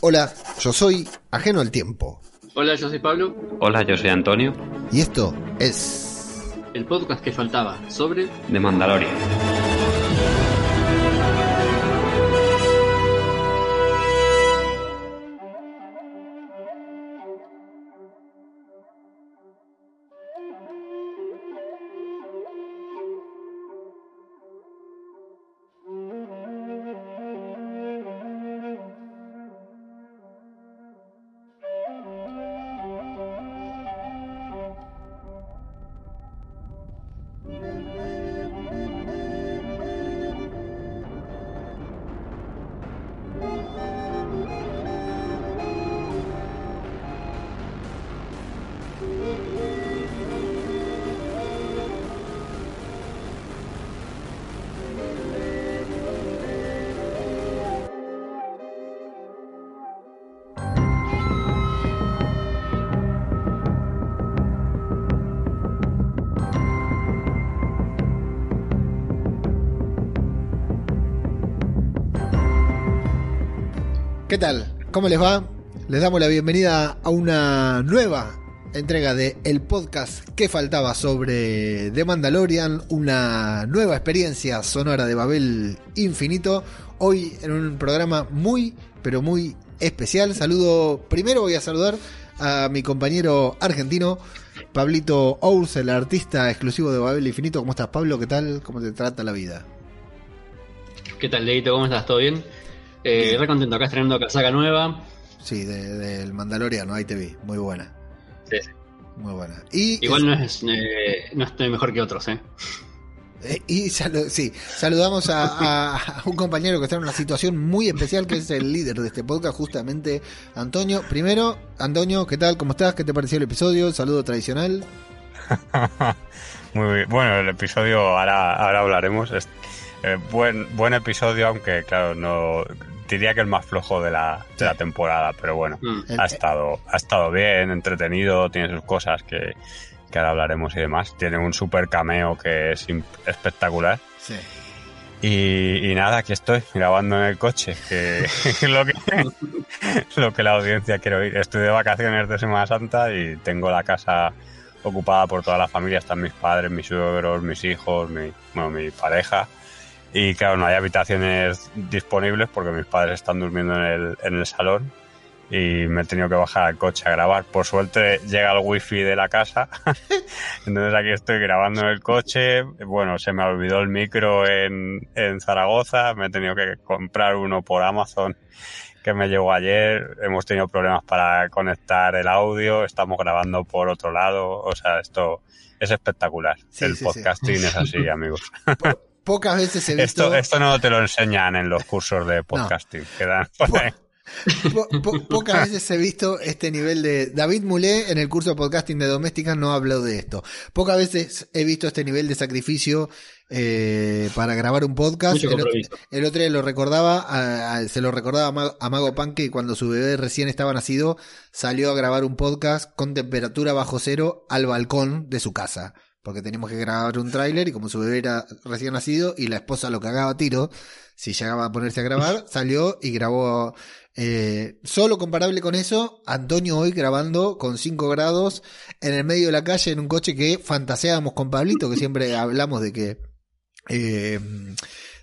Hola, yo soy Ajeno al Tiempo. Hola, yo soy Pablo. Hola, yo soy Antonio. Y esto es... El podcast que faltaba sobre... De Mandalorian. ¿Cómo les va? Les damos la bienvenida a una nueva entrega de el podcast que faltaba sobre The Mandalorian, una nueva experiencia sonora de Babel Infinito. Hoy en un programa muy, pero muy especial. Saludo, primero voy a saludar a mi compañero argentino, Pablito Ous, el artista exclusivo de Babel Infinito. ¿Cómo estás, Pablo? ¿Qué tal? ¿Cómo te trata la vida? ¿Qué tal, Leito? ¿Cómo estás? ¿Todo bien? Eh, re contento acá estrenando casaca nueva. Sí, del de, Mandaloriano, ahí te vi. Muy buena. Sí, sí. Muy buena. Y Igual no, es, eh, no estoy mejor que otros, ¿eh? Eh, y salu sí, saludamos a, a, a, un compañero que está en una situación muy especial, que es el líder de este podcast, justamente Antonio. Primero, Antonio, ¿qué tal? ¿Cómo estás? ¿Qué te pareció el episodio? Saludo tradicional. muy bien. Bueno, el episodio ahora, ahora hablaremos. Eh, buen, buen episodio, aunque claro, no diría que el más flojo de la, de la temporada, pero bueno, mm. ha estado, ha estado bien, entretenido, tiene sus cosas que, que ahora hablaremos y demás. Tiene un super cameo que es espectacular. Sí. Y, y, nada, aquí estoy grabando en el coche, que es lo que, lo que la audiencia quiere oír. Estoy de vacaciones de Semana Santa y tengo la casa ocupada por toda la familia. Están mis padres, mis suegros, mis hijos, mi, bueno, mi pareja. Y claro, no hay habitaciones disponibles porque mis padres están durmiendo en el, en el salón y me he tenido que bajar al coche a grabar. Por suerte llega el wifi de la casa, entonces aquí estoy grabando en el coche. Bueno, se me olvidó el micro en, en Zaragoza, me he tenido que comprar uno por Amazon que me llegó ayer. Hemos tenido problemas para conectar el audio, estamos grabando por otro lado, o sea, esto es espectacular. Sí, el sí, podcasting sí. es así, amigos. Pocas veces he visto. Esto, esto no te lo enseñan en los cursos de podcasting. No. Que dan por ahí. Po po pocas veces he visto este nivel de... David Mulé en el curso de podcasting de doméstica no habló de esto. Pocas veces he visto este nivel de sacrificio eh, para grabar un podcast. El otro, el otro, día lo recordaba, a, a, se lo recordaba a Mago, a Mago Pan que cuando su bebé recién estaba nacido salió a grabar un podcast con temperatura bajo cero al balcón de su casa porque teníamos que grabar un tráiler y como su bebé era recién nacido y la esposa lo cagaba a tiro, si llegaba a ponerse a grabar, salió y grabó eh, solo comparable con eso, Antonio hoy grabando con 5 grados en el medio de la calle en un coche que fantaseábamos con Pablito, que siempre hablamos de que eh,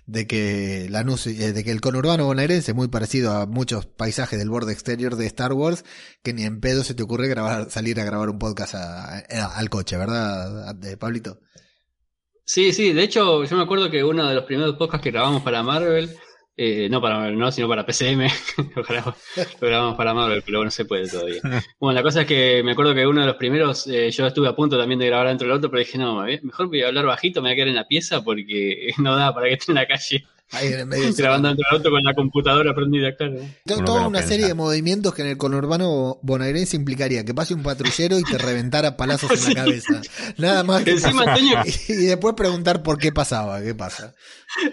de que la de que el conurbano bonaerense es muy parecido a muchos paisajes del borde exterior de Star Wars, que ni en pedo se te ocurre grabar, salir a grabar un podcast al coche, ¿verdad, de Pablito? Sí, sí, de hecho yo me acuerdo que uno de los primeros podcasts que grabamos para Marvel, eh, no para Marvel, no, sino para PCM, lo, grabamos, lo grabamos para Marvel, pero no se puede todavía. Bueno, la cosa es que me acuerdo que uno de los primeros, eh, yo estuve a punto también de grabar dentro del otro, pero dije, no, mejor voy a hablar bajito, me voy a quedar en la pieza porque no da para que esté en la calle. Ahí en el medio. Grabando dentro del auto con la computadora prendida, claro. Uno Toda una serie de movimientos que en el conurbano bonaerense implicaría que pase un patrullero y te reventara palazos en la cabeza. Nada más que Encima. Antonio, Y después preguntar por qué pasaba, qué pasa.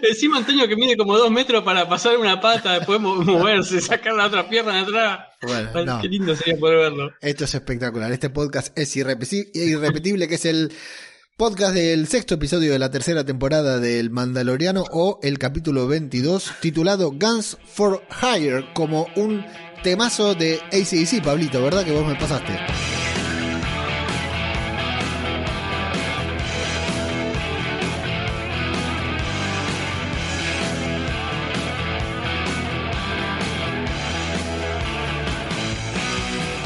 encima Antonio que mide como dos metros para pasar una pata, después mo- moverse, sacar la otra pierna de atrás. Bueno, Ay, no. Qué lindo sería poder verlo. Esto es espectacular. Este podcast es irrepeti- irrepetible, que es el podcast del sexto episodio de la tercera temporada del Mandaloriano o el capítulo 22 titulado Guns for Hire como un temazo de ACDC, Pablito, ¿verdad que vos me pasaste?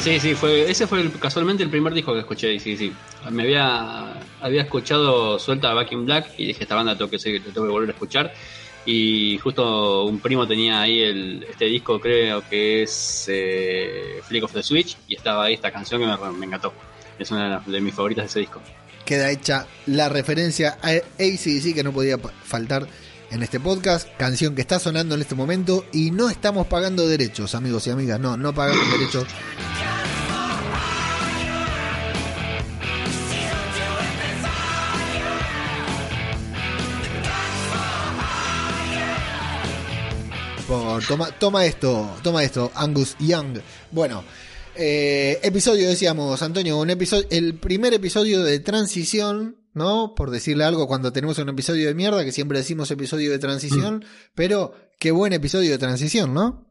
Sí, sí, fue, ese fue el- casualmente el primer disco que escuché, sí, sí. Me había, había escuchado Suelta Back in Black y dije, esta banda tengo que, seguir- tengo que volver a escuchar. Y justo un primo tenía ahí el, este disco, creo que es eh, Flick of the Switch, y estaba ahí esta canción que me, me encantó. Es una de, mis favoritas de ese disco. Queda hecha la referencia a ACDC que no podía faltar en este podcast, canción que está sonando en este momento y no estamos pagando derechos, amigos y amigas, no, no pagamos derechos. Por- toma, toma esto, toma esto, Angus Young. Bueno, eh, episodio, decíamos, Antonio, un episodio, el primer episodio de transición, ¿no? Por decirle algo cuando tenemos un episodio de mierda, que siempre decimos episodio de transición, pero qué buen episodio de transición, ¿no?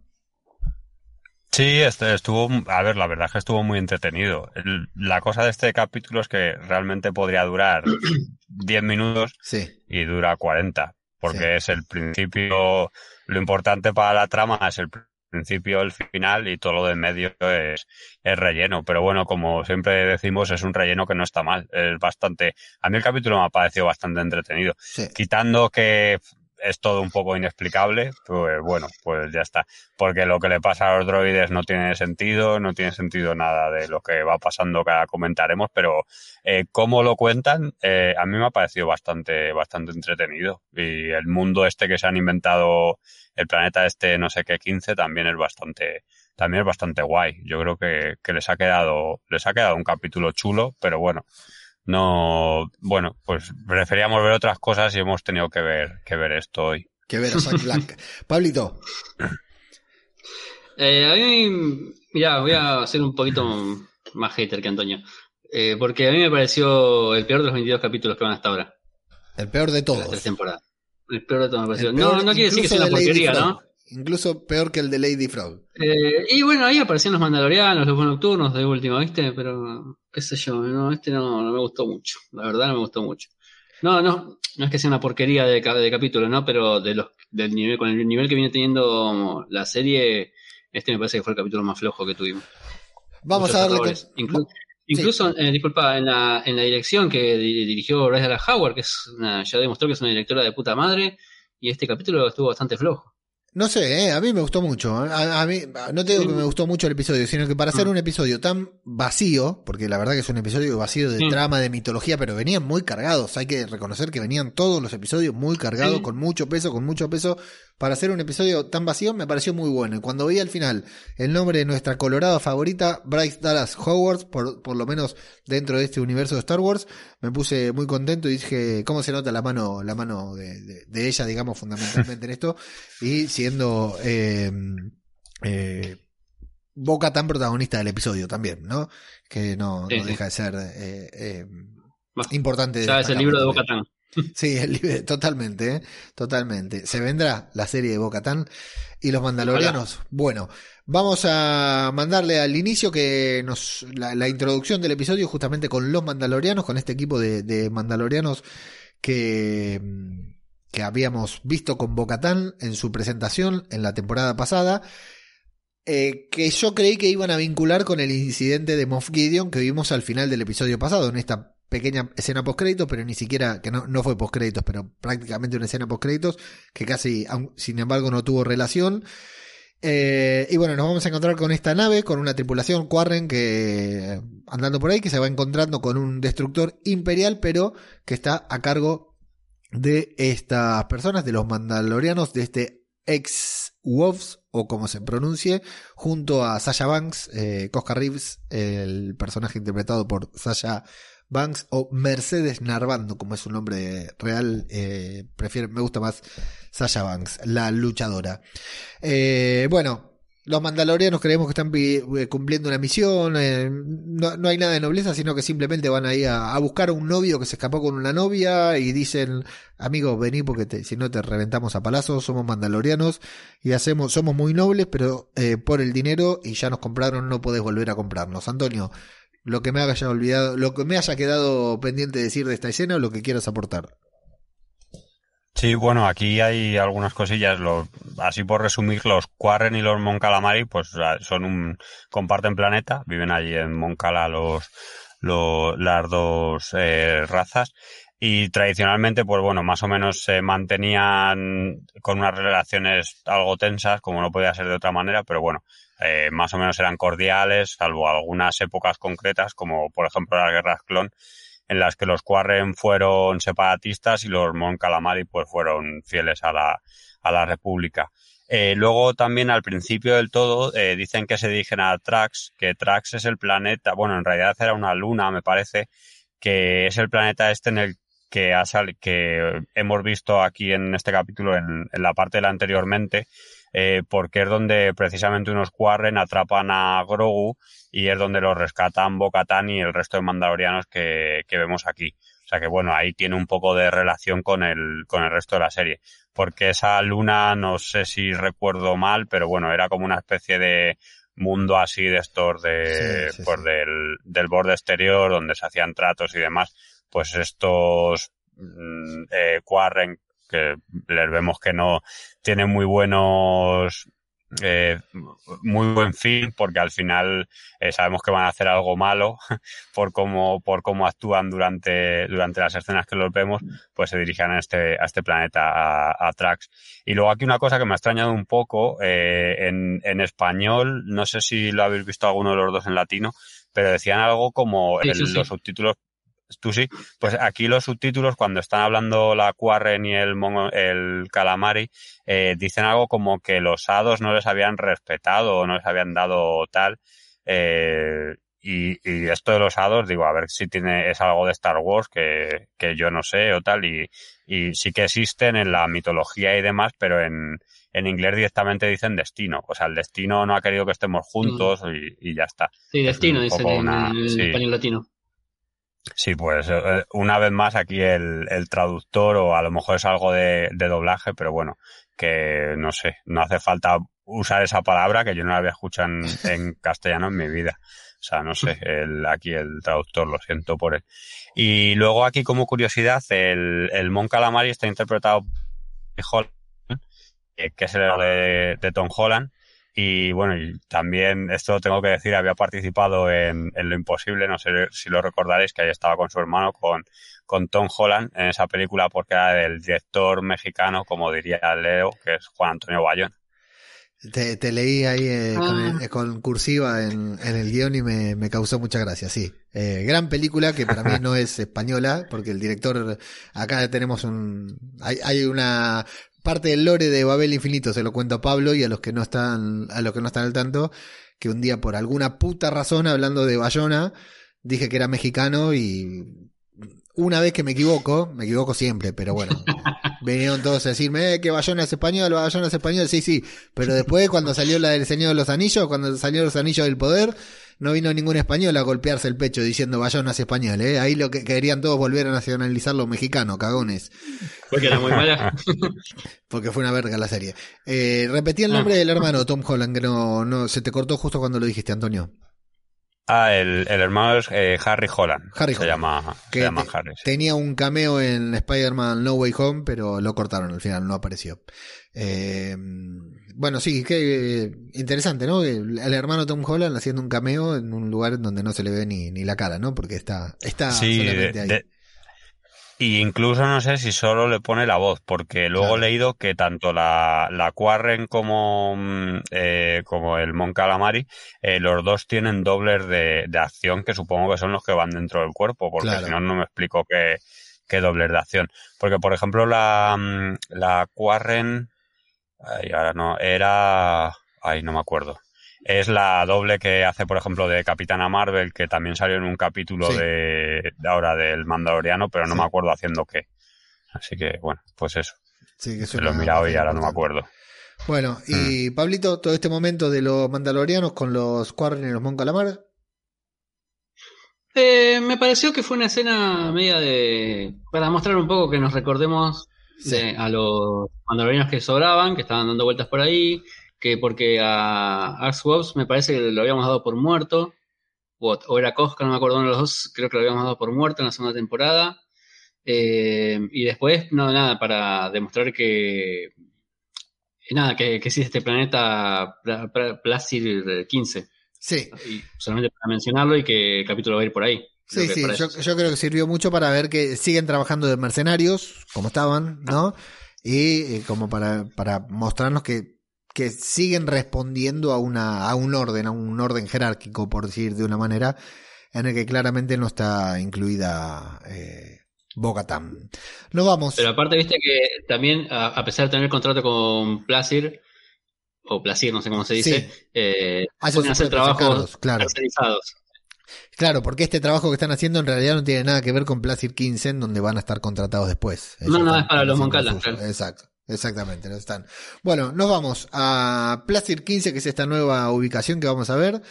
Sí, este estuvo, a ver, la verdad es que estuvo muy entretenido. El- la cosa de este capítulo es que realmente podría durar 10 minutos Sí, y dura 40, porque Sí. es el principio, lo importante para la trama es el principio, el final y todo lo de en medio es, es relleno. Pero bueno, como siempre decimos, es un relleno que no está mal, es bastante, a mí el capítulo me ha parecido bastante entretenido. sí. Quitando que es todo un poco inexplicable, pues bueno, pues ya está. Porque lo que le pasa a los droides no tiene sentido, no tiene sentido nada de lo que va pasando que comentaremos, pero eh, cómo lo cuentan, eh, a mí me ha parecido bastante, bastante entretenido. Y el mundo este que se han inventado, el planeta este no sé qué 15, también es bastante, también es bastante guay. Yo creo que, que les ha quedado, les ha quedado un capítulo chulo, pero bueno, no, bueno, pues preferíamos ver otras cosas y hemos tenido que ver, que ver esto hoy. Que ver a Zack Black. Pablito, Eh, a mí, mira, voy a ser un poquito más hater que Antonio. Eh, porque a mí me pareció el peor de los 22 capítulos que van hasta ahora, el peor de de las tres todos. temporadas. El peor de todos me pareció. No, no quiere decir que sea una porquería, Frog. ¿no? Incluso peor que el de Lady Frog. Eh, y bueno, ahí aparecían los mandalorianos, los nocturnos de última, ¿viste? Pero, qué sé yo, no, este no, no me gustó mucho. La verdad no me gustó mucho. No, no, no es que sea una porquería de, de capítulo, ¿no? Pero de los, del nivel, con el nivel que viene teniendo la serie, este me parece que fue el capítulo más flojo que tuvimos. Vamos Muchos a darle... con- Inclu- incluso, eh, disculpa, en la, en la dirección que di- dirigió Bryce Dallas Howard, que es una, ya demostró que es una directora de puta madre, y este capítulo estuvo bastante flojo. No sé, eh, a mí me gustó mucho. A, a mí, no te digo que me gustó mucho el episodio, sino que para hacer Mm. un episodio tan vacío, porque la verdad que es un episodio vacío de Sí. trama, de mitología, pero venían muy cargados. Hay que reconocer que venían todos los episodios muy cargados, Sí. con mucho peso, con mucho peso. Para hacer un episodio tan vacío me pareció muy bueno. Y cuando vi al final el nombre de nuestra colorada favorita, Bryce Dallas Howard, por, por lo menos dentro de este universo de Star Wars, me puse muy contento y dije, ¿cómo se nota la mano, la mano de, de- de ella, digamos, fundamentalmente en esto? Y siendo eh, eh, Boca tan protagonista del episodio también, ¿no? Que no, Sí, no sí. deja de ser eh, eh, Bah, importante. Ya es el libro de también. Bocatán. Sí, el totalmente, ¿eh? totalmente. Se vendrá la serie de Bocatán y los Mandalorianos. Bueno, vamos a mandarle al inicio que nos la, la introducción del episodio justamente con los Mandalorianos, con este equipo de, de Mandalorianos que, mm, que habíamos visto con Bocatán en su presentación en la temporada pasada. eh, que yo creí que iban a vincular con el incidente de Moff Gideon que vimos al final del episodio pasado, en esta pequeña escena post créditos, pero ni siquiera, que no, no fue post créditos, pero prácticamente una escena post créditos, que casi, sin embargo, no tuvo relación. Eh, y bueno, nos vamos a encontrar con esta nave, con una tripulación Quarren que andando por ahí, que se va encontrando con un destructor imperial, pero que está a cargo de estas personas, de los mandalorianos, de este ex Wolves, o como se pronuncie, junto a Sasha Banks, eh, Cosca Reeves, el personaje interpretado por Sasha Banks, o Mercedes Narvando, como es su nombre real, eh, prefiero, me gusta más Sasha Banks, la luchadora. Eh, bueno, los mandalorianos creemos que están eh, cumpliendo una misión, eh, no, hay nada de nobleza, sino que simplemente van ahí a, a, buscar a un novio que se escapó con una novia y dicen, amigo, vení porque si no te reventamos a palazos, somos mandalorianos y hacemos, somos muy nobles, pero eh, por el dinero y ya nos compraron, no podés volver a comprarnos. Antonio, lo que me haya olvidado, lo que me haya quedado pendiente de decir de esta escena o lo que quieras aportar. Sí, bueno, aquí hay algunas cosillas. así por resumir, los Quarren y los Mon Calamari, pues son un comparten planeta, viven allí en Moncala los, los las dos eh, razas y tradicionalmente, pues bueno, más o menos se mantenían con unas relaciones algo tensas, como no podía ser de otra manera, pero bueno, eh, más o menos eran cordiales, salvo algunas épocas concretas, como por ejemplo las guerras clon en las que los Quarren fueron separatistas y los Mon Calamari pues fueron fieles a la, a la República. Eh, luego también al principio del todo eh, dicen que se dirigen a Trax, que Trax es el planeta, bueno, en realidad era una luna, me parece, que es el planeta este en el que, ha que hemos visto aquí en este capítulo, en, en la parte de la anteriormente, eh, porque es donde precisamente unos Quarren atrapan a Grogu y es donde los rescatan Bo-Katan y el resto de mandalorianos que, que vemos aquí. O sea que bueno, ahí tiene un poco de relación con el, con el resto de la serie. Porque esa luna, no sé si recuerdo mal, pero bueno, era como una especie de mundo así de estos de, pues Del, del borde exterior donde se hacían tratos y demás. Pues estos mm, eh, Quarren que les vemos que no tienen muy buenos eh, muy buen fin porque al final eh, sabemos que van a hacer algo malo por cómo por cómo actúan durante durante las escenas que los vemos pues se dirigen a este a este planeta a, a Trax. Y luego aquí una cosa que me ha extrañado un poco eh, en, en español no sé si lo habéis visto alguno de los dos en latino pero decían algo como en los subtítulos tú sí, pues aquí los subtítulos cuando están hablando la Quarren y el, el Calamari eh, dicen algo como que los hados no les habían respetado o no les habían dado tal eh, y, y, esto de los hados digo a ver si tiene es algo de Star Wars que, que yo no sé o tal y, y sí que existen en la mitología y demás pero en, en inglés directamente dicen destino. O sea, el destino no ha querido que estemos juntos y, y, ya está. Sí, destino, dicen en, el español latino. Sí, pues eh, una vez más aquí el, el, traductor o a lo mejor es algo de, de, doblaje, pero bueno, que no sé, no hace falta usar esa palabra que yo no la había escuchado en, en castellano en mi vida. O sea, no sé, el, aquí el traductor, lo siento por él. Y luego aquí como curiosidad, el, el Mon Calamari está interpretado por Holland, que es el de, de Tom Holland, y bueno, y también, esto tengo que decir, había participado en, en, Lo Imposible, no sé si lo recordaréis, que ahí estaba con su hermano, con, con Tom Holland, en esa película, porque era del director mexicano, como diría Leo, que es Juan Antonio Bayón. Te, te, leí ahí eh, ah. con, eh, con, cursiva en, en, el guion y me, me causó mucha gracia, sí. Eh, gran película que para mí no es española, porque el director, acá tenemos un, hay, hay una parte del lore de Babel Infinito se lo cuento a Pablo y a los que no están, a los que no están al tanto, que un día por alguna puta razón, hablando de Bayona, dije que era mexicano y una vez que me equivoco, me equivoco siempre, pero bueno, vinieron todos a decirme eh, que Bayona es español, Bayona es español, sí, sí, pero después cuando salió la del Señor de los Anillos, cuando salió los Anillos del Poder, no vino ningún español a golpearse el pecho diciendo Bayona es español, ¿eh? Ahí lo que querían todos volver a nacionalizar los mexicanos, cagones. Porque era muy mala. Porque fue una verga la serie. Eh, repetí el nombre del hermano Tom Holland, que no, no, se te cortó justo cuando lo dijiste, Antonio. Ah, el, el hermano es eh, Harry Holland. Harry se Llama, se llama Harry. Tenía un cameo en Spider-Man No Way Home, pero lo cortaron al final, no apareció. Eh, bueno, sí, qué interesante, ¿no? El, el, hermano Tom Holland haciendo un cameo en un lugar donde no se le ve ni, ni la cara, ¿no? Porque está, está sí, solamente ahí. De, y incluso no sé si solo le pone la voz, porque luego claro. he leído que tanto la, la Quarren como, mm, eh, como el Mon Calamari, eh, los dos tienen dobles de, de, acción que supongo que son los que van dentro del cuerpo, porque claro. si no, no me explico que, que dobles de acción. Porque, por ejemplo, la, mm, la Quarren, ay, ahora no, era, ay, no me acuerdo. Es la doble que hace, por ejemplo, de Capitana Marvel, que también salió en un capítulo Sí. de, de ahora del Mandaloriano, pero no Sí. me acuerdo haciendo qué. Así que, bueno, pues eso. Sí, que Se lo he mirado y ahora no me acuerdo. Bueno, Mm. y Pablito, todo este momento de los mandalorianos con los Quarren y los Mon Calamar. Eh, me pareció que fue una escena media de. para mostrar un poco que nos recordemos de- a los mandalorianos que sobraban, que estaban dando vueltas por ahí, que porque a Wobbs me parece que lo habíamos dado por muerto, o, o era Cosca, no me acuerdo uno de los dos, creo que lo habíamos dado por muerto en la segunda temporada. Eh, y después, no, nada, para demostrar que. Nada, que, que existe este planeta Pla- Pla- Placid 15. Sí, Y solamente para mencionarlo y que el capítulo va a ir por ahí. Sí, sí. Yo, creo que sirvió mucho para ver que siguen trabajando de mercenarios, como estaban, ¿no? Y eh, como para, para mostrarnos que, que siguen respondiendo a, una, a un orden, a un orden jerárquico, por decir de una manera, en el que claramente no está incluida eh, Bo-Katan. Nos vamos. Pero aparte, viste que también, a, a pesar de tener contrato con Placir, o Placir, no sé cómo se dice, Sí. eh, Hacen pueden hacer trabajos claro. tercerizados. Claro, porque este trabajo que están haciendo en realidad no tiene nada que ver con Placid 15, en donde van a estar contratados después. No, no, es para los Moncala, claro. Exacto, exactamente, no están. Bueno, nos vamos a Placid 15, que es esta nueva ubicación que vamos a ver.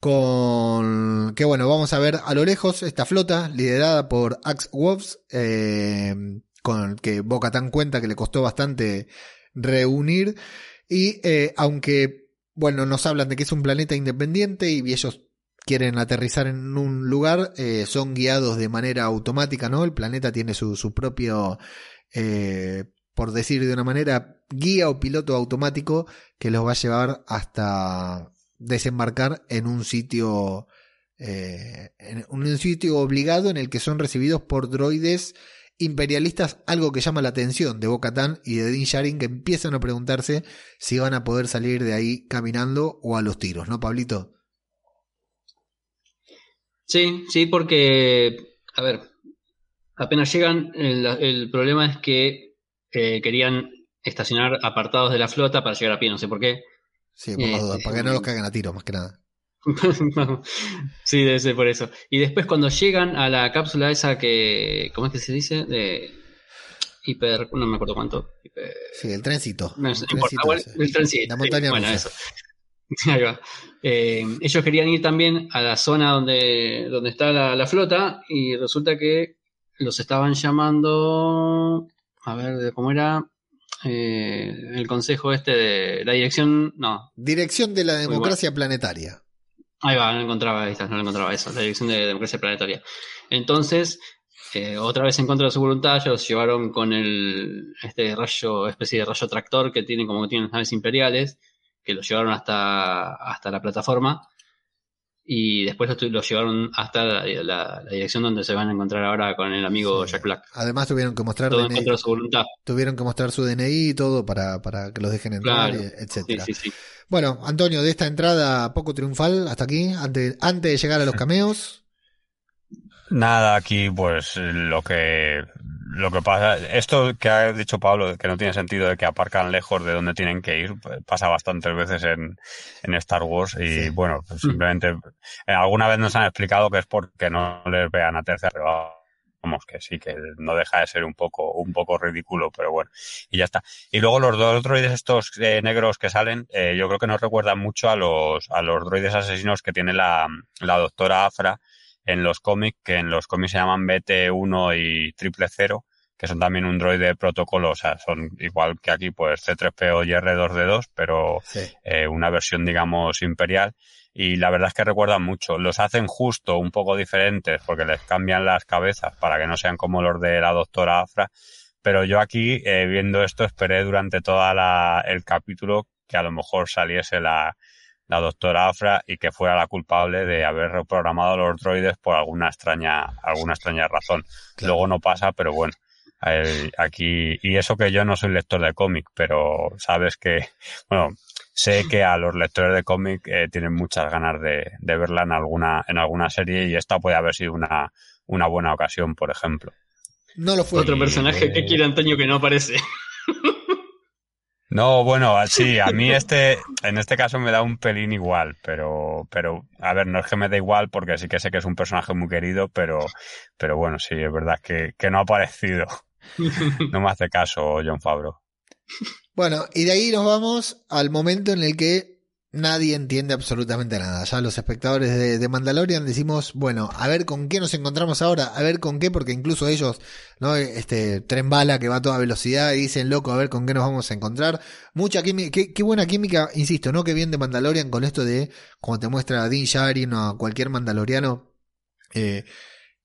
Con que bueno, vamos a ver a lo lejos esta flota liderada por Axe Wolves, eh, con el que Boca tan cuenta que le costó bastante reunir. Y eh, aunque, bueno, nos hablan de que es un planeta independiente y ellos quieren aterrizar en un lugar, eh, son guiados de manera automática, ¿no? El planeta tiene su, su propio, eh, por decir de una manera, guía o piloto automático que los va a llevar hasta desembarcar en un sitio, eh, en un sitio obligado en el que son recibidos por droides imperialistas, algo que llama la atención de Bo-Katan y de Din Djarin, que empiezan a preguntarse si van a poder salir de ahí caminando o a los tiros, ¿no, Pablito? Sí, sí, porque, a ver, apenas llegan, el, el problema es que eh, querían estacionar apartados de la flota para llegar a pie, no sé por qué. Sí, por las Eh, dudas, para que no los caguen a tiros, más que nada. sí, debe ser por eso. Y después cuando llegan a la cápsula esa que, ¿cómo es que se dice? De hiper, no me acuerdo cuánto. Hiper- Sí, el trencito. no, el importa, trencito el La sí, montaña bueno, eso. Ahí va. Eh, ellos querían ir también a la zona donde, donde está la, la flota y resulta que los estaban llamando, a ver, ¿cómo era? Eh, el consejo este de la dirección, no, Dirección de la democracia planetaria. Ahí va, no encontraba está, no encontraba eso, la dirección de democracia planetaria. Entonces, eh, otra vez en contra de su voluntad, ellos llevaron con el este rayo, especie de rayo tractor que tienen como que tienen las naves imperiales, que los llevaron hasta, hasta la plataforma y después los, llevaron hasta la, la- la dirección donde se van a encontrar ahora con el amigo Sí. Jack Black. Además tuvieron que mostrar Todo en DNI, contra de su voluntad. tuvieron que mostrar su DNI y todo para, para que los dejen entrar, Claro. etcétera. sí, sí. Bueno, Antonio, de esta entrada poco triunfal hasta aquí, antes, antes de llegar a los cameos. Nada, aquí pues lo que lo que pasa, esto que ha dicho Pablo, que no tiene sentido de que aparcan lejos de donde tienen que ir, pasa bastantes veces en, en Star Wars y Sí. bueno, pues, simplemente eh, alguna vez nos han explicado que es porque no les vean a tercera, pero vamos que sí, que no deja de ser un poco un poco ridículo, pero bueno, y ya está. Y luego los dos droides estos eh, negros que salen, eh, yo creo que nos recuerdan mucho a los a los droides asesinos que tiene la, la doctora Afra en los cómics, que en los cómics se llaman BT1 y Triple Cero, que son también un droide de protocolo, o sea, son igual que aquí, pues C3PO y R2D2, pero Sí. eh, una versión, digamos, imperial. Y la verdad es que recuerdan mucho. Los hacen justo un poco diferentes porque les cambian las cabezas para que no sean como los de la doctora Afra. Pero yo aquí, eh, viendo esto, esperé durante todo el capítulo que a lo mejor saliese la, la doctora Afra y que fuera la culpable de haber reprogramado los droides por alguna extraña, alguna extraña razón. Claro. Luego no pasa, pero bueno. aquí, y eso que yo no soy lector de cómic, pero sabes que, bueno, sé que a los lectores de cómic eh, tienen muchas ganas de, de verla en alguna, en alguna serie y esta puede haber sido una, una buena ocasión, por ejemplo. No lo fue. Otro personaje que quiere Antonio que no aparece. No, bueno, sí, a mí este, en este caso me da un pelín igual, pero, pero, a ver, no es que me da igual porque sí que sé que es un personaje muy querido, pero, pero bueno, sí, es verdad que, que no ha aparecido. No me hace caso John Favreau. Bueno, y de ahí nos vamos al momento en el que nadie entiende absolutamente nada. Ya los espectadores de, Mandalorian decimos, bueno, a ver con qué nos encontramos ahora, a ver con qué, porque incluso ellos, ¿no? Este tren bala que va a toda velocidad y dicen, loco, a ver con qué nos vamos a encontrar. Mucha química, qué, qué buena química, insisto, ¿no? Que bien de Mandalorian con esto de, como te muestra a Dean Sharin o a cualquier mandaloriano, eh,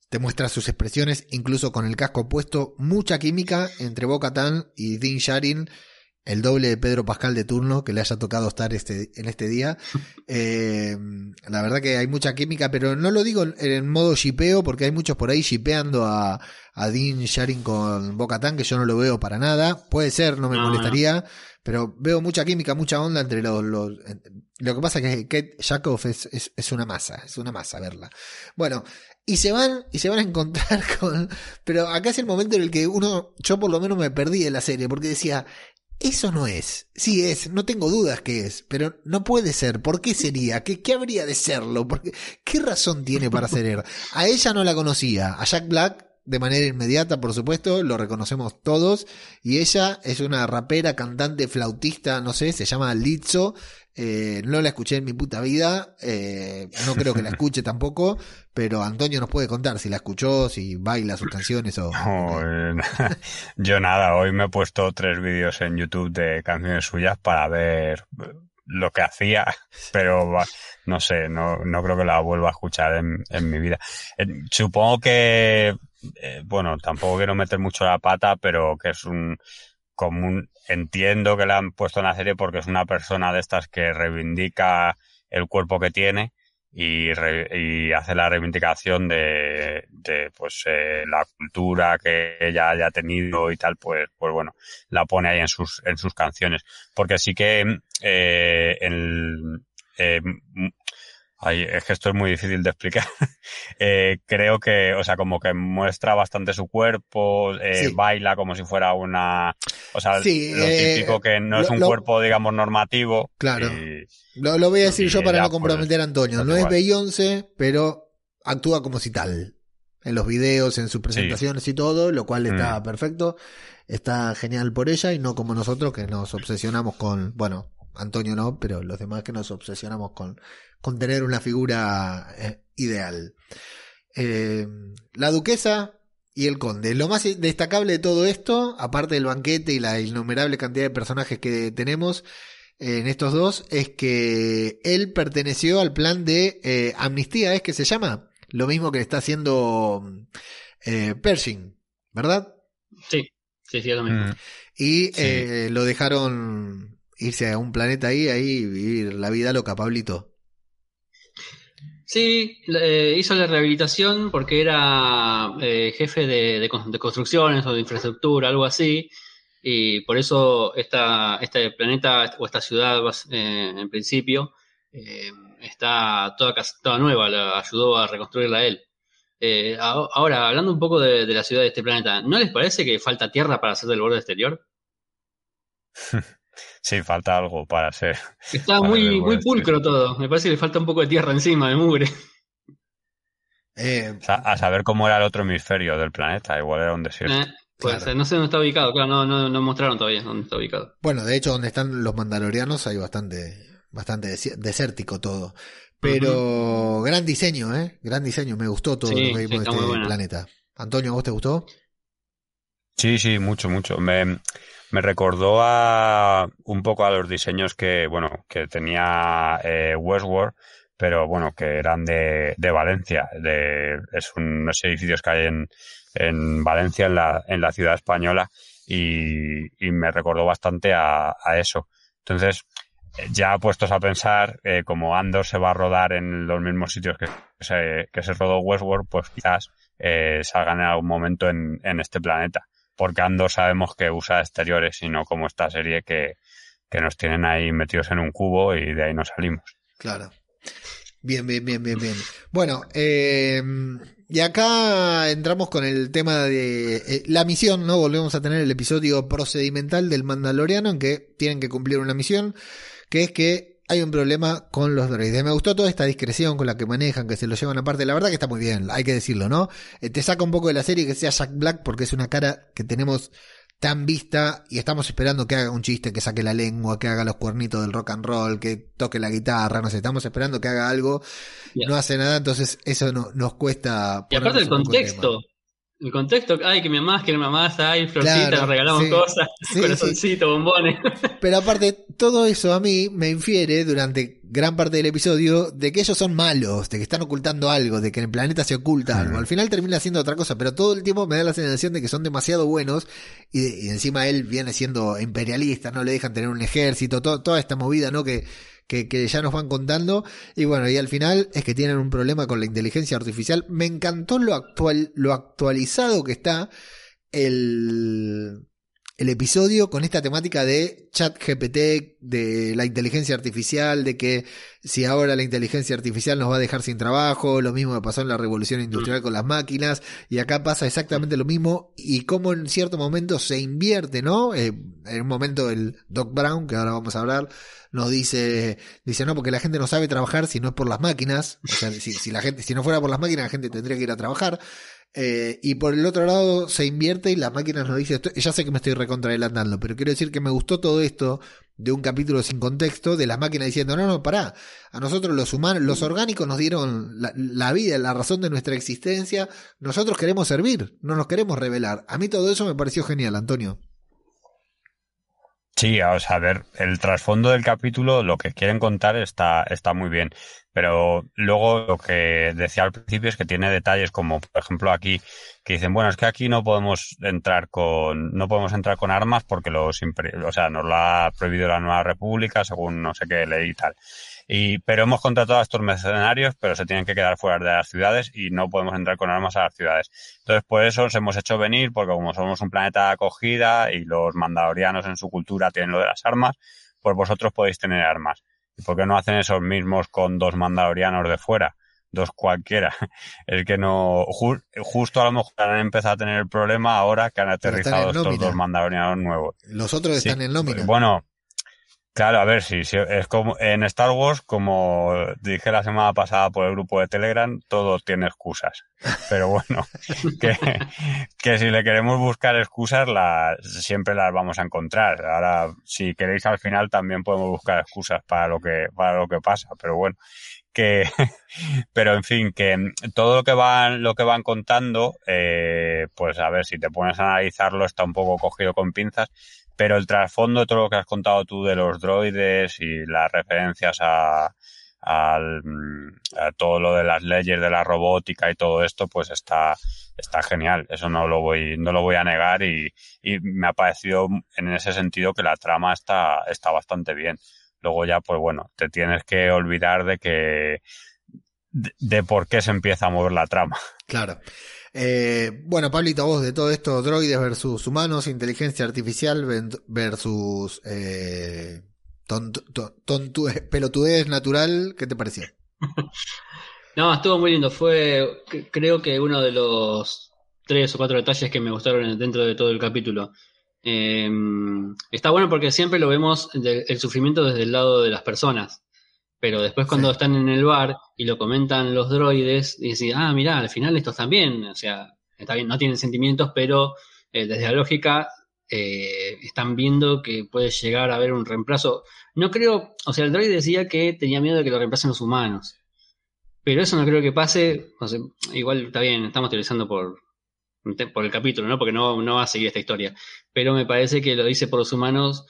te muestra sus expresiones, incluso con el casco puesto, mucha química entre Boca Tan y Dean Sharin el doble de Pedro Pascal de turno que le haya tocado estar este, en este día. Eh, la verdad que hay mucha química, pero no lo digo en modo shipeo, porque hay muchos por ahí shipeando a, a Dean Sharing con Bocatán, que yo no lo veo para nada. Puede ser, no me No, molestaría, pero veo mucha química, mucha onda entre los... los lo que pasa es que Kate Jacob es, es, es una masa, es una masa verla. Bueno, y se van, y se van a encontrar con. Pero acá es el momento en el que uno, yo por lo menos me perdí de la serie, porque decía, eso no es. Sí es, no tengo dudas que es, pero no puede ser. ¿Por qué sería? ¿Qué, qué habría de serlo? Porque, ¿Qué razón tiene para ser? A ella no la conocía, a Jack Black de manera inmediata, por supuesto, lo reconocemos todos, y ella es una rapera, cantante, flautista, no sé, se llama Lizzo, eh, no la escuché en mi puta vida, eh, no creo que la escuche tampoco, pero Antonio nos puede contar si la escuchó, si baila sus canciones o... No, yo nada, hoy me he puesto tres vídeos en YouTube de canciones suyas para ver lo que hacía, pero no sé, no, no creo que la vuelva a escuchar en, en mi vida. Eh, supongo que, eh, bueno, tampoco quiero meter mucho la pata, pero que es un común, entiendo que la han puesto en la serie porque es una persona de estas que reivindica el cuerpo que tiene y, re, y hace la reivindicación de, de pues eh, la cultura que ella haya tenido y tal, pues, pues bueno, la pone ahí en sus, en sus canciones. Porque sí que eh, el, eh, Ay, es que esto es muy difícil de explicar. eh, creo que, o sea, como que muestra bastante su cuerpo, eh, sí. baila como si fuera una. O sea, sí, lo típico que no lo, es un lo, cuerpo, digamos, normativo. Claro. Y, lo, lo, voy a decir yo para no comprometer a Antonio. No es Beyoncé, pero actúa como si tal. En los videos, en sus presentaciones sí. y todo, lo cual está mm. perfecto. Está genial por ella y no como nosotros que nos obsesionamos con, bueno, Antonio no, pero los demás que nos obsesionamos con, con tener una figura eh, ideal. Eh, la duquesa y el conde. Lo más destacable de todo esto, aparte del banquete y la innumerable cantidad de personajes que tenemos eh, en estos dos, es que él perteneció al plan de eh, amnistía, ¿es que se llama? Lo mismo que está haciendo eh, Pershing, ¿verdad? Sí, sí, sí, es lo mismo. Mm. Y sí. lo dejaron irse a un planeta ahí, ahí vivir la vida loca, Pablito. Sí, eh, hizo la rehabilitación porque era eh, jefe de, de, de, construcciones o de infraestructura, algo así, y por eso esta, este planeta o esta ciudad, eh, en principio, eh, está toda, toda nueva, la ayudó a reconstruirla él. Eh, ahora, hablando un poco de, de, la ciudad de este planeta, ¿no les parece que falta tierra para hacer del borde exterior? Sí, falta algo para ser. Está para muy, muy pulcro todo. Me parece que le falta un poco de tierra encima, de mugre. Eh, a saber cómo era el otro hemisferio del planeta, igual era un desierto. Eh, pues claro. no sé dónde está ubicado, claro, no, no, no, mostraron todavía dónde está ubicado. Bueno, de hecho, donde están los mandalorianos hay bastante, bastante desértico todo. Pero uh -huh. gran diseño, ¿eh? Gran diseño, me gustó todo sí, lo que vimos sí, de este planeta. Antonio, ¿vos te gustó? Sí, sí, mucho, mucho. Me, me recordó a un poco a los diseños que, bueno, que tenía eh, Westworld, pero bueno, que eran de, de Valencia. De, es unos edificios que hay en, en Valencia, en la, en la ciudad española, y, y me recordó bastante a, a, eso. Entonces, ya puestos a pensar, eh, como Andor se va a rodar en los mismos sitios que se, que se rodó Westworld, pues quizás eh, salgan en algún momento en, en este planeta porque Andor sabemos que usa exteriores y no como esta serie que, que nos tienen ahí metidos en un cubo y de ahí no salimos. Claro. Bien, bien, bien, bien, bien. Bueno, eh, y acá entramos con el tema de eh, la misión, ¿no? Volvemos a tener el episodio procedimental del Mandaloriano en que tienen que cumplir una misión, que es que hay un problema con los droides. Me gustó toda esta discreción con la que manejan, que se lo llevan aparte. La verdad que está muy bien, hay que decirlo, ¿no? Eh, te saca un poco de la serie que sea Jack Black porque es una cara que tenemos tan vista y estamos esperando que haga un chiste, que saque la lengua, que haga los cuernitos del rock and roll, que toque la guitarra, no sé, estamos esperando que haga algo, no hace nada, entonces eso no, nos cuesta... Y aparte el contexto, el contexto, ay, que mi mamá quiere mamás, ay, florcita, nos regalamos cosas, corazoncito, bombones. Pero aparte, todo eso a mí me infiere durante gran parte del episodio de que ellos son malos, de que están ocultando algo, de que en el planeta se oculta algo. Al final termina haciendo otra cosa, pero todo el tiempo me da la sensación de que son demasiado buenos y, encima él viene siendo imperialista, no le dejan tener un ejército, toda esta movida, ¿no? Que que, ya nos van contando. Y bueno, y al final es que tienen un problema con la inteligencia artificial. Me encantó lo actual, lo actualizado que está el, el episodio con esta temática de chat GPT, de la inteligencia artificial, de que si ahora la inteligencia artificial nos va a dejar sin trabajo, lo mismo que pasó en la revolución industrial con las máquinas, y acá pasa exactamente lo mismo, y como en cierto momento se invierte, ¿no? Eh, en un momento el Doc Brown, que ahora vamos a hablar, nos dice, dice, no, porque la gente no sabe trabajar si no es por las máquinas, o sea, si, si la gente, si no fuera por las máquinas, la gente tendría que ir a trabajar. Eh, y por el otro lado se invierte y las máquinas nos dicen, ya sé que me estoy recontra adelantando, pero quiero decir que me gustó todo esto de un capítulo sin contexto de las máquinas diciendo, no, no, pará, a nosotros los humanos, los orgánicos nos dieron la, la vida, la razón de nuestra existencia, nosotros queremos servir, no nos queremos revelar. A mí todo eso me pareció genial, Antonio. Sí, o sea, a ver, el trasfondo del capítulo, lo que quieren contar está, está muy bien. Pero luego lo que decía al principio es que tiene detalles como, por ejemplo, aquí, que dicen, bueno, es que aquí no podemos entrar con, no podemos entrar con armas porque los, o sea, nos lo ha prohibido la Nueva República según no sé qué ley y tal. Y, pero hemos contratado a estos mercenarios, pero se tienen que quedar fuera de las ciudades y no podemos entrar con armas a las ciudades. Entonces, por eso os hemos hecho venir, porque como somos un planeta de acogida y los mandalorianos en su cultura tienen lo de las armas, pues vosotros podéis tener armas. ¿Y por qué no hacen esos mismos con dos mandalorianos de fuera? Dos cualquiera. Es que no, justo a lo mejor han empezado a tener el problema ahora que han aterrizado estos dos mandalorianos nuevos. Los otros están en nómina. Bueno, Claro, a ver, sí, es como en Star Wars, como dije la semana pasada por el grupo de Telegram, todo tiene excusas. Pero bueno, que, que si le queremos buscar excusas, la, siempre las vamos a encontrar. Ahora, si queréis al final, también podemos buscar excusas para lo que, para lo que pasa. Pero bueno, que, pero en fin, que todo lo que van, lo que van contando, eh, pues a ver, si te pones a analizarlo, está un poco cogido con pinzas pero el trasfondo de todo lo que has contado tú de los droides y las referencias a, todo lo de las leyes de la robótica y todo esto, pues está, está genial. Eso no lo voy, no lo voy a negar y, me ha parecido en ese sentido que la trama está, está bastante bien. Luego ya, pues bueno, te tienes que olvidar de que, de por qué se empieza a mover la trama. Claro. Eh, bueno, Pablito, vos de todo esto, droides versus humanos, inteligencia artificial versus eh, pelotudez natural, ¿qué te pareció? no, estuvo muy lindo. Fue, creo que uno de los tres o cuatro detalles que me gustaron dentro de todo el capítulo. Em, está bueno porque siempre lo vemos el sufrimiento desde el lado de las personas. Pero después cuando están en el bar y lo comentan los droides, dicen, ah, mira, al final estos también, o sea, está bien, no tienen sentimientos, pero eh, desde la lógica eh, están viendo que puede llegar a haber un reemplazo. No creo, o sea, el droid decía que tenía miedo de que lo reemplacen los humanos. Pero eso no creo que pase, igual está bien, estamos teorizando por, por el capítulo, ¿no? Porque no, no va a seguir esta historia. Pero me parece que lo dice por los humanos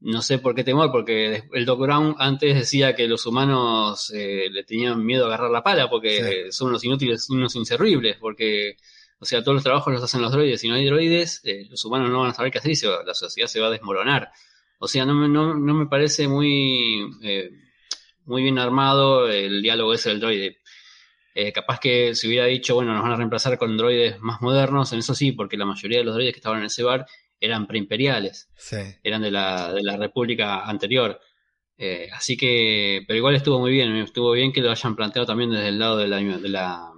no sé por qué temor, porque el Doc Brown antes decía que los humanos eh, le tenían miedo a agarrar la pala porque son unos inútiles, unos inservibles, porque, o sea, todos los trabajos los hacen los droides. Si no hay droides, eh, los humanos no van a saber qué hacer y la sociedad se va a desmoronar. O sea, no, no, no me parece muy, eh, muy bien armado el diálogo ese del droide. capaz que si hubiera dicho, bueno, nos van a reemplazar con droides más modernos, en eso sí, porque la mayoría de los droides que estaban en ese bar eran preimperiales, eran de la, de la República anterior. Eh, así que, pero igual estuvo muy bien, estuvo bien que lo hayan planteado también desde el lado de la, de la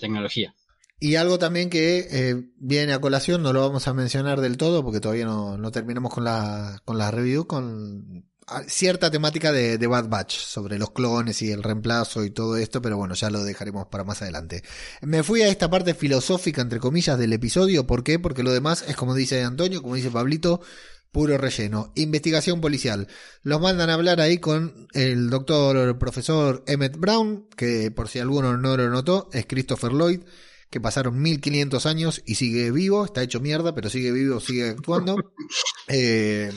tecnología. Y algo también que eh, viene a colación, no lo vamos a mencionar del todo porque todavía no, no terminamos con la, con la review, con cierta temática de, de, Bad Batch sobre los clones y el reemplazo y todo esto, pero bueno, ya lo dejaremos para más adelante. Me fui a esta parte filosófica, entre comillas, del episodio. ¿Por qué? Porque lo demás es como dice Antonio, como dice Pablito, puro relleno. Investigación policial. Los mandan a hablar ahí con el doctor profesor Emmett Brown, que por si alguno no lo notó, es Christopher Lloyd que pasaron 1500 años y sigue vivo, está hecho mierda, pero sigue vivo, sigue actuando. Eh,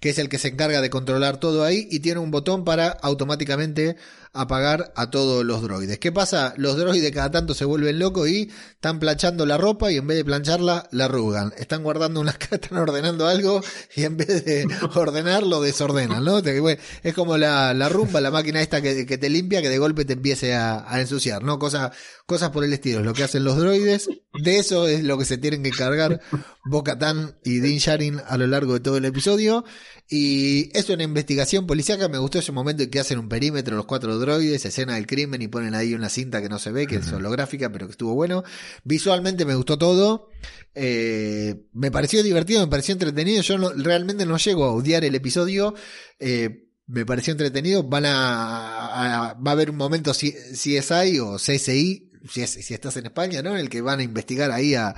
que es el que se encarga de controlar todo ahí y tiene un botón para automáticamente apagar a todos los droides. ¿Qué pasa? Los droides cada tanto se vuelven locos y están planchando la ropa y en vez de plancharla, la arrugan. Están guardando unas están ordenando algo y en vez de ordenarlo, desordenan, ¿no? Es como la, la rumba, la máquina esta que, que, te limpia, que de golpe te empiece a, a ensuciar, ¿no? Cosas, cosas por el estilo. Es lo que hacen los droides. De eso es lo que se tienen que cargar Bo-Katan y Din Sharin a lo largo de todo el episodio. Y es una investigación policíaca. Me gustó ese momento en que hacen un perímetro los cuatro droides, escena del crimen y ponen ahí una cinta que no se ve, que es holográfica, pero que estuvo bueno. Visualmente me gustó todo. Eh, me pareció divertido, me pareció entretenido. Yo no, realmente no llego a odiar el episodio. Eh, me pareció entretenido. Van a, va a haber un momento CSI o CSI si, estás en España, ¿no? En el que van a investigar ahí a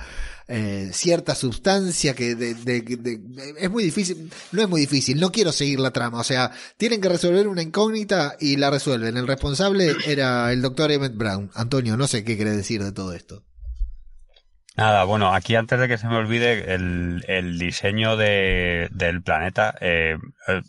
eh, cierta sustancia que de, de, es muy difícil, no es muy difícil, no quiero seguir la trama, o sea, tienen que resolver una incógnita y la resuelven. El responsable era el doctor Emmett Brown. Antonio, no sé qué quiere decir de todo esto. Nada, bueno, aquí antes de que se me olvide, el, el diseño de, del planeta, eh, eh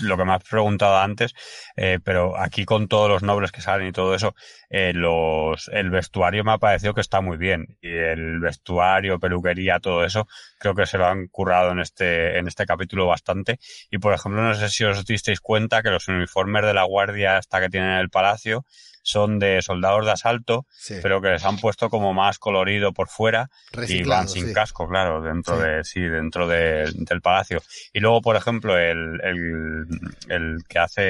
lo que me has preguntado antes, eh, pero aquí con todos los nobles que salen y todo eso, eh, los, el vestuario me ha parecido que está muy bien. Y el vestuario, peluquería, todo eso, creo que se lo han currado en este, en este capítulo bastante. Y por ejemplo, no sé si os disteis cuenta que los uniformes de la guardia hasta que tienen en el palacio, son de soldados de asalto, pero que les han puesto como más colorido por fuera y van sin casco, claro, dentro de, sí, dentro de, del palacio. Y luego, por ejemplo, el, el, el que hace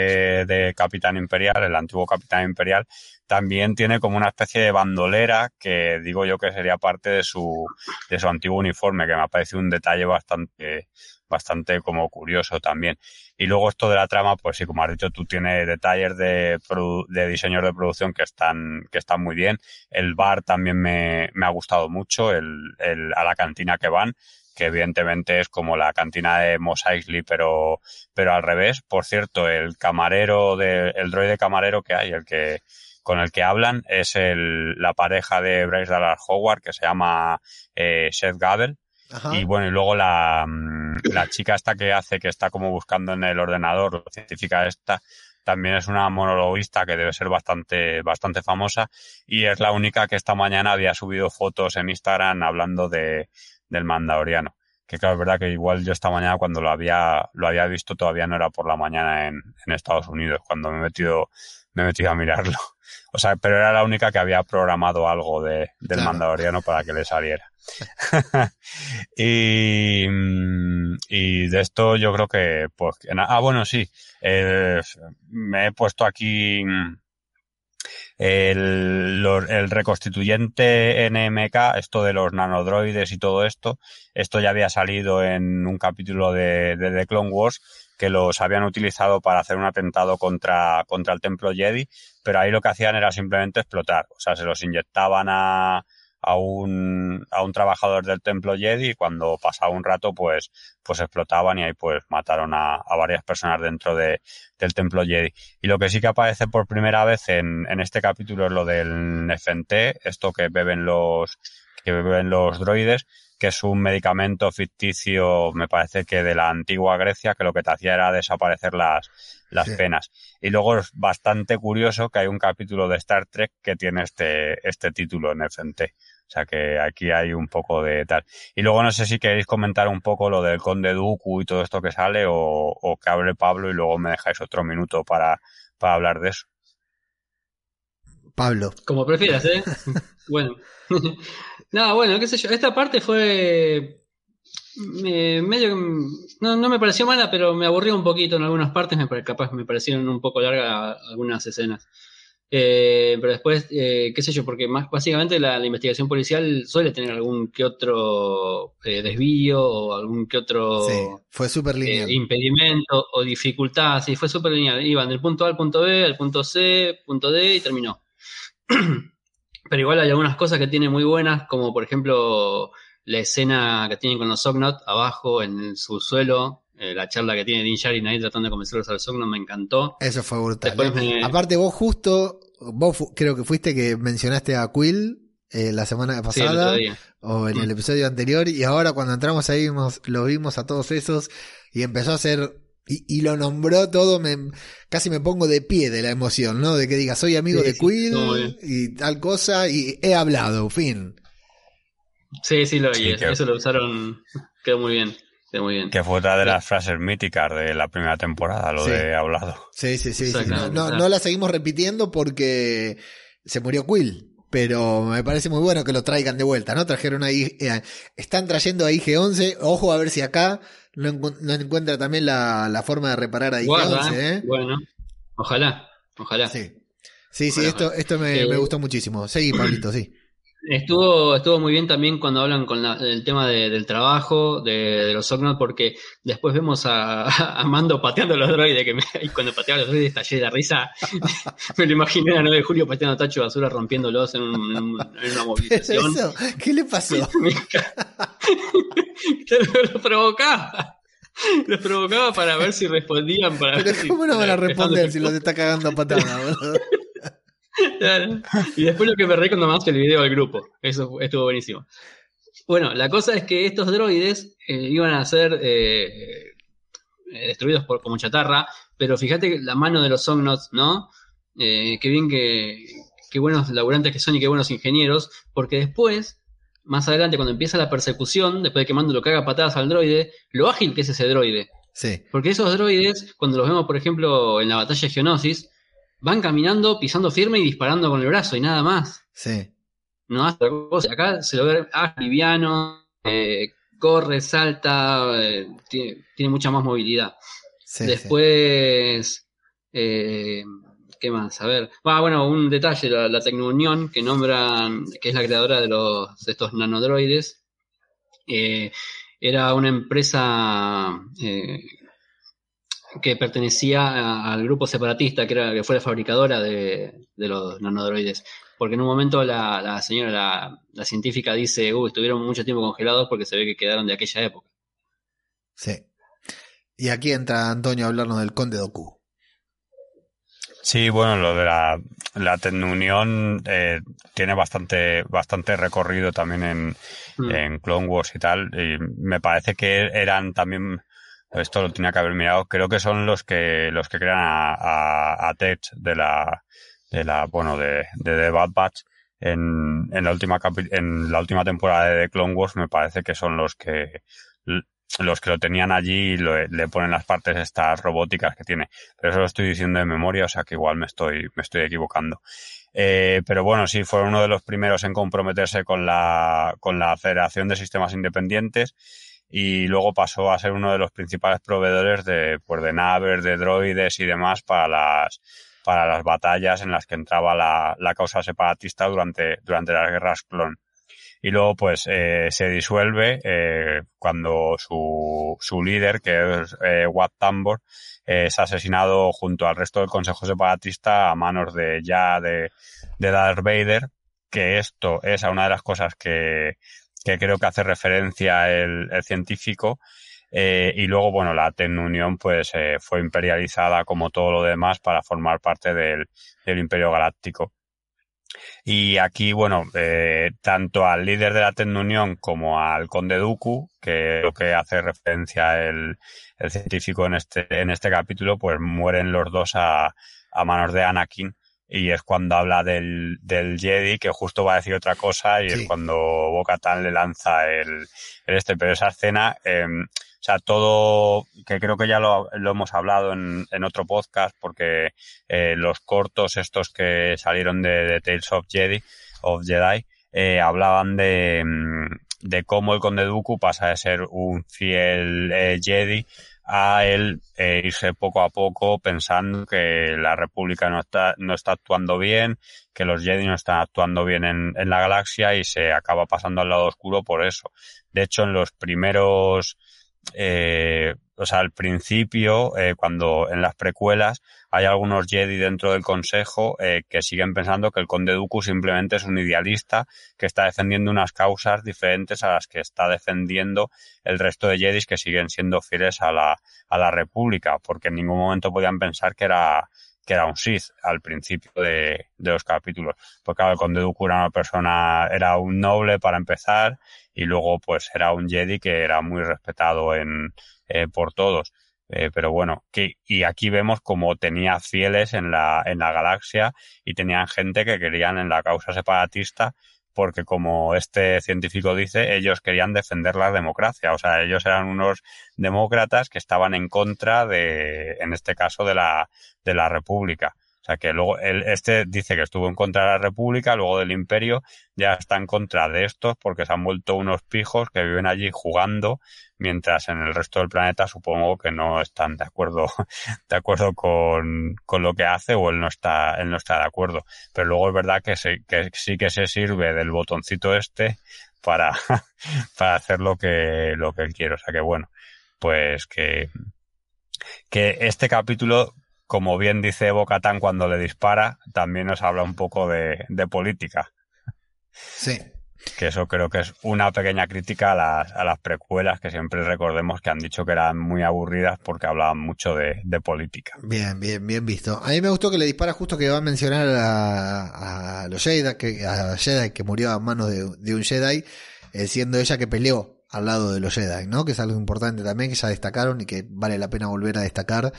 de capitán imperial, el antiguo capitán imperial, también tiene como una especie de bandolera que digo yo que sería parte de su, de su antiguo uniforme, que me ha parecido un detalle bastante, bastante como curioso también. Y luego esto de la trama, pues sí, como has dicho, tú tienes detalles de, de diseños de producción que están, que están muy bien. El bar también me, me ha gustado mucho, el, el, a la cantina que van que evidentemente es como la cantina de Mos Eisley, pero, pero al revés. Por cierto, el camarero de, el droide camarero que hay, el que, con el que hablan, es el, la pareja de Bryce Dallas Howard, que se llama eh, Seth Gabel, y bueno, y luego la, mm, la chica esta que hace, que está como buscando en el ordenador, la científica esta, también es una monologuista que debe ser bastante, bastante famosa y es la única que esta mañana había subido fotos en Instagram hablando de, del mandaloriano. Que claro, es verdad que igual yo esta mañana cuando lo había, lo había visto todavía no era por la mañana en, en Estados Unidos, cuando me he metido, me he metido a mirarlo. O sea, pero era la única que había programado algo de, del mandaloriano para que le saliera. y, mm, y, de esto yo creo que, pues, ah, bueno, sí, me he puesto aquí mm, el, el, reconstituyente NMK, esto de los nanodroides y todo esto, esto ya había salido en un capítulo de, de The Clone Wars que los habían utilizado para hacer un atentado contra, contra el templo Jedi, pero ahí lo que hacían era simplemente explotar, o sea, se los inyectaban a, a un, a un trabajador del templo Jedi y cuando pasaba un rato pues, pues explotaban y ahí pues mataron a, a varias personas dentro de, del templo Jedi. Y lo que sí que aparece por primera vez en, en este capítulo es lo del FNT, esto que beben los, que beben los droides, que es un medicamento ficticio, me parece que de la antigua Grecia, que lo que te hacía era desaparecer las, las penas. Y luego es bastante curioso que hay un capítulo de Star Trek que tiene este, este título en el frente. O sea que aquí hay un poco de tal. Y luego no sé si queréis comentar un poco lo del Conde Dooku y todo esto que sale o, o que hable Pablo y luego me dejáis otro minuto para, para hablar de eso. Pablo. Como prefieras, ¿eh? bueno. Nada, bueno, qué sé yo. Esta parte fue medio no, no me pareció mala, pero me aburrió un poquito en algunas partes. Me, capaz me parecieron un poco largas algunas escenas. Eh, pero después, eh, qué sé yo, porque más básicamente la, investigación policial suele tener algún que otro eh, desvío o algún que otro Sí, fue súper lineal. impedimento o dificultad. Sí, fue súper lineal. Iban del punto A al punto B, al punto C, punto D y terminó. pero igual hay algunas cosas que tiene muy buenas, como por ejemplo la escena que tienen con los Sognot abajo en el subsuelo. la charla que tiene Din Djarin ahí tratando de convencerlos a los Sognot me encantó. Eso fue brutal. ¿eh? me- Aparte, vos justo, vos creo que fuiste que mencionaste a Quill eh, la semana pasada o en el episodio anterior, y ahora cuando entramos ahí vimos, lo vimos a todos esos y empezó a hacer. Y, y lo nombró todo, me, casi me pongo de pie de la emoción, ¿no? De que diga, soy amigo Sí, de Quill y tal cosa, y he hablado, fin. Sí, sí, lo Sí, que- Eso lo usaron. Quedó muy bien. Quedó muy bien. Que fue otra de las frases míticas de la primera temporada, lo Sí. de hablado. Sí, sí, sí. sí. No, no, no la seguimos repitiendo porque se murió Quill. Pero me parece muy bueno que lo traigan de vuelta, ¿no? Trajeron ahí, eh, están trayendo a IG-11. Ojo a ver si acá no, no encuentra también la, la forma de reparar a IG-11, Guarda, ¿eh? Bueno, ojalá. Ojalá. Sí, sí, sí esto, esto me, Eh, me gustó muchísimo. Seguí, Pablito, sí. Estuvo, estuvo muy bien también cuando hablan con la- el tema de- del trabajo, de, de los Sognot, porque después vemos a, a Mando pateando a los droides, que me- y cuando pateaba a los droides estallé de risa. me lo imaginé a 9 de julio pateando tacho de basura, rompiéndolos en, un- en un- en una movilización. eso, ¿Qué le pasó? Lo provocaba. Los provocaba para ver si respondían. Para Pero ver si- ¿cómo no van a responder si los está cagando a patada, boludo? Claro. Y después lo que me reí cuando mandaste el video al grupo. Eso estuvo buenísimo. Bueno, la cosa es que estos droides eh, iban a ser eh, eh, destruidos por, como chatarra, pero fíjate la mano de los Somnots, ¿no? Eh, qué bien que, qué buenos laburantes que son y qué buenos ingenieros, porque después, más adelante, cuando empieza la persecución, después de que Mando lo caga patadas al droide, lo ágil que es ese droide. Sí, Porque esos droides, cuando los vemos, por ejemplo, en la batalla de Geonosis, van caminando, pisando firme y disparando con el brazo y nada más. sí. No hace otra cosa. Acá se lo ve ah, liviano, eh, corre, salta, eh, tiene, tiene mucha más movilidad. sí, sí. Después, eh, ¿qué más? A ver, ah, bueno, un detalle, la, la Tecnounión, que nombran, que es la creadora de, los, de estos nanodroides, eh, era una empresa eh, que pertenecía a- al grupo separatista, que, era, que fue la fabricadora de, de los nanodroides. Porque en un momento la, la señora, la, la científica, dice, uh, estuvieron mucho tiempo congelados porque se ve que quedaron de aquella época. Sí. Y aquí entra Antonio a hablarnos del Conde Doku. Sí, bueno, lo de la, la Tecnounión eh, tiene bastante, bastante recorrido también en, Mm. en Clone Wars y tal. Y me parece que eran también, esto lo tenía que haber mirado, creo que son los que, los que crean a, a, a de la, de la, bueno, de, de The Bad Batch. En, en la última en la última temporada de The Clone Wars me parece que son los que los que lo tenían allí y le ponen las partes estas robóticas que tiene. Pero eso lo estoy diciendo de memoria, o sea que igual me estoy, me estoy equivocando. Eh, pero bueno, sí, fue uno de los primeros en comprometerse con la, con la Federación de Sistemas Independientes y luego pasó a ser uno de los principales proveedores de, pues, de naves, de droides y demás para las, para las batallas en las que entraba la, la causa separatista durante, durante las guerras clon. Y luego, pues, eh, se disuelve eh, cuando su, su líder, que es eh, Wat Tambor, es asesinado junto al resto del Consejo Separatista a manos de ya de, de Darth Vader, que esto es una de las cosas que, que creo que hace referencia el, científico. Eh, y luego, bueno, la Tecnounión pues eh, fue imperializada como todo lo demás para formar parte del, Imperio Galáctico. Y aquí, bueno, eh, tanto al líder de la Tecnounión como al Conde Dooku, que es lo que hace referencia el, científico en este, en este capítulo, pues mueren los dos a manos de Anakin. Y es cuando habla del, del Jedi, que justo va a decir otra cosa, y Sí. es cuando Bo-Katan le lanza el, el este. Pero esa escena, eh, o sea, todo, que creo que ya lo, lo hemos hablado en, en otro podcast, porque eh, los cortos estos que salieron de, de Tales of Jedi, of Jedi eh, hablaban de, mm, de cómo el Conde Dooku pasa de ser un fiel eh, Jedi a él eh, irse poco a poco pensando que la República no está, no está actuando bien, que los Jedi no están actuando bien en, en la galaxia y se acaba pasando al lado oscuro por eso. De hecho, en los primeros eh, o sea, al principio, eh, cuando en las precuelas hay algunos Jedi dentro del Consejo eh, que siguen pensando que el Conde Dooku simplemente es un idealista que está defendiendo unas causas diferentes a las que está defendiendo el resto de Jedis que siguen siendo fieles a la, a la República, porque en ningún momento podían pensar que era que era un Sith al principio de, de los capítulos. Porque claro, el Conde Dooku era una persona, era un noble para empezar, y luego pues era un Jedi que era muy respetado en, eh, por todos. Eh, pero bueno, que, y aquí vemos como tenía fieles en la, en la galaxia y tenían gente que querían en la causa separatista porque como este científico dice, ellos querían defender la democracia, o sea, ellos eran unos demócratas que estaban en contra de, en este caso, de la, de la República. Sea que luego él, este dice que estuvo en contra de la República, luego del Imperio, ya está en contra de estos porque se han vuelto unos pijos que viven allí jugando, mientras en el resto del planeta supongo que no están de acuerdo, de acuerdo con, con lo que hace o él no está, él no está de acuerdo. Pero luego es verdad que, se, que sí que se sirve del botoncito este para, para hacer lo que, lo que él quiere. O sea que bueno, pues que, que este capítulo como bien dice Bocatán cuando le dispara, también nos habla un poco de, de, política. Sí. Que eso creo que es una pequeña crítica a las, a las precuelas que siempre recordemos que han dicho que eran muy aburridas porque hablaban mucho de, de, política. Bien, bien, bien visto. A mí me gustó que le dispara justo que va a mencionar a, a los Jedi, que, a Jedi que murió a manos de, de un Jedi, eh, siendo ella que peleó al lado de los Jedi, ¿no? Que es algo importante también que ya destacaron y que vale la pena volver a destacar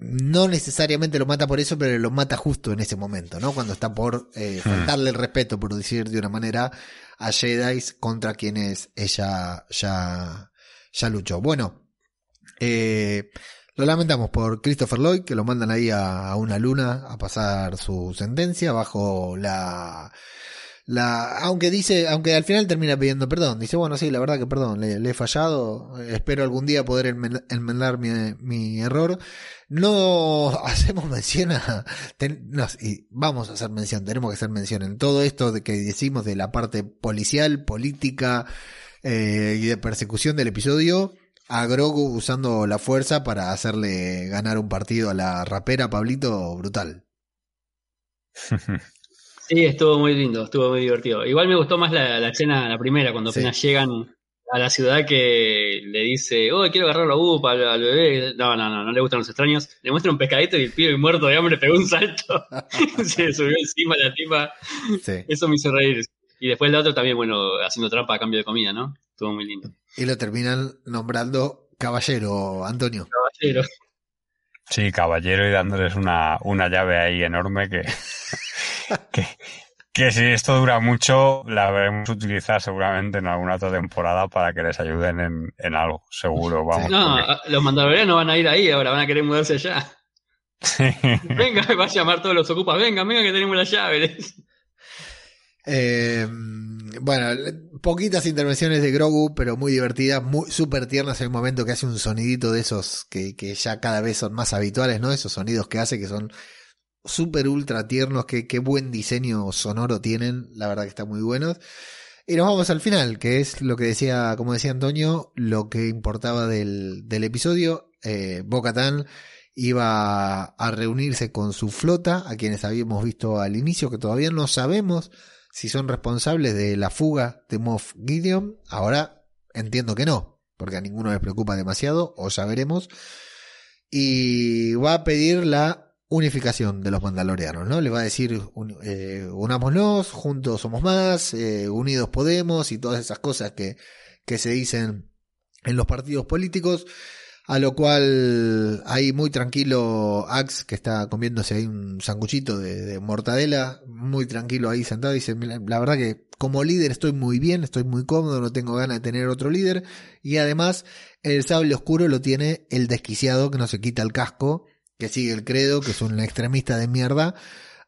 no necesariamente lo mata por eso, pero lo mata justo en ese momento, ¿no? Cuando está por eh, faltarle el respeto, por decir de una manera, a Jedi contra quienes ella ya, ya luchó. Bueno, eh, lo lamentamos por Christopher Lloyd, que lo mandan ahí a, a una luna a pasar su sentencia bajo la la, aunque dice, aunque al final termina pidiendo perdón, dice, bueno, sí, la verdad que perdón, le, he fallado, espero algún día poder enmendar mi, mi error. No hacemos mención a, y vamos a hacer mención, tenemos que hacer mención en todo esto de que decimos de la parte policial, política eh, y de persecución del episodio, a Grogu usando la fuerza para hacerle ganar un partido a la rapera Pablito brutal. Sí, estuvo muy lindo, estuvo muy divertido. Igual me gustó más la, la escena, la primera, cuando apenas sí. llegan a la ciudad que le dice, oh, quiero agarrar la upa al, al, bebé. No, no, no, no le gustan los extraños. Le muestra un pescadito y el pibe muerto de hambre pegó un salto. Se subió encima la tipa. Sí. Eso me hizo reír. Y después el otro también, bueno, haciendo trampa a cambio de comida, ¿no? Estuvo muy lindo. Y lo terminan nombrando caballero, Antonio. Caballero. Sí, caballero y dándoles una, una llave ahí enorme que, que, que, si esto dura mucho, la veremos utilizar seguramente en alguna otra temporada para que les ayuden en, en algo, seguro. Vamos, no, porque... los mandalorianos van a ir ahí ahora, van a querer mudarse allá. Sí. Venga, va a llamar todos los ocupas, venga, venga que tenemos las llaves. Eh, bueno, poquitas intervenciones de Grogu, pero muy divertidas, muy súper tiernas. Hay un momento que hace un sonidito de esos que, que, ya cada vez son más habituales, ¿no? Esos sonidos que hace que son súper ultra tiernos, que, qué buen diseño sonoro tienen, la verdad que están muy buenos. Y nos vamos al final, que es lo que decía, como decía Antonio, lo que importaba del, del episodio. Eh, Bo-Katan iba a reunirse con su flota, a quienes habíamos visto al inicio, que todavía no sabemos si son responsables de la fuga de Moff Gideon. Ahora entiendo que no, porque a ninguno les preocupa demasiado, o ya veremos. Y va a pedir la unificación de los mandalorianos, ¿no? Le va a decir, un, eh, unámonos, juntos somos más, eh, unidos podemos y todas esas cosas que, que se dicen en los partidos políticos. A lo cual ahí muy tranquilo Axe, que está comiéndose ahí un sanguchito de, de, mortadela, muy tranquilo ahí sentado, dice, la verdad que como líder estoy muy bien, estoy muy cómodo, no tengo ganas de tener otro líder. Y además el sable oscuro lo tiene el desquiciado que no se quita el casco, que sigue el credo, que es un extremista de mierda.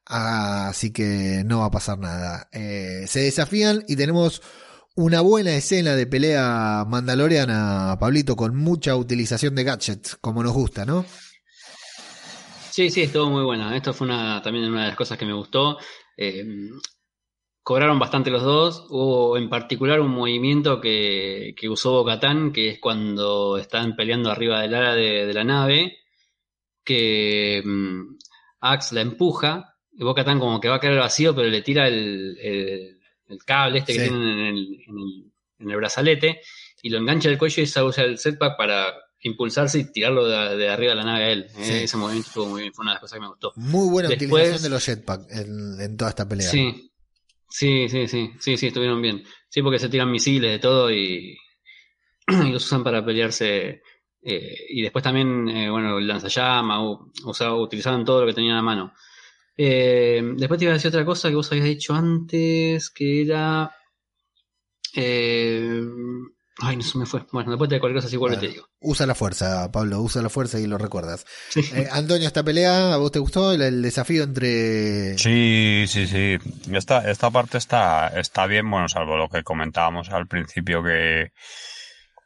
Así que no va a pasar nada. Eh, se desafían y tenemos Una buena escena de pelea mandaloriana, Pablito, con mucha utilización de gadgets, como nos gusta, ¿no? Sí, sí, estuvo muy buena. Esto fue una, también una de las cosas que me gustó. Eh, cobraron bastante los dos. Hubo en particular un movimiento que, que usó Bocatán, que es cuando están peleando arriba del ala de, la nave, que um, Axe la empuja, y Bocatán como que va a caer al vacío, pero le tira el, el, cable este que tienen en el, en el, brazalete, y lo engancha del cuello y se usa el setback para impulsarse y tirarlo de, arriba de la nave a él. Eh, ese movimiento estuvo muy bien, fue una de las cosas que me gustó. Muy buena utilización de los jetpacks en, toda esta pelea. Sí, sí, sí, sí, sí, sí, estuvieron bien. Sí, porque se tiran misiles de todo y, y los usan para pelearse. Eh, y después también, eh, bueno, el lanzallamas, usaba, utilizaban todo lo que tenían a mano. después te iba a decir otra cosa que vos habías dicho antes, que era... Ay, no se me fue. Bueno, después de cualquier cosa así vuelvo te digo. Usa la fuerza, Pablo, usa la fuerza y lo recuerdas. Eh, Antonio, esta pelea, ¿a vos te gustó el, desafío entre...? Sí, sí, sí. Esta, esta parte está, está bien, bueno, salvo lo que comentábamos al principio que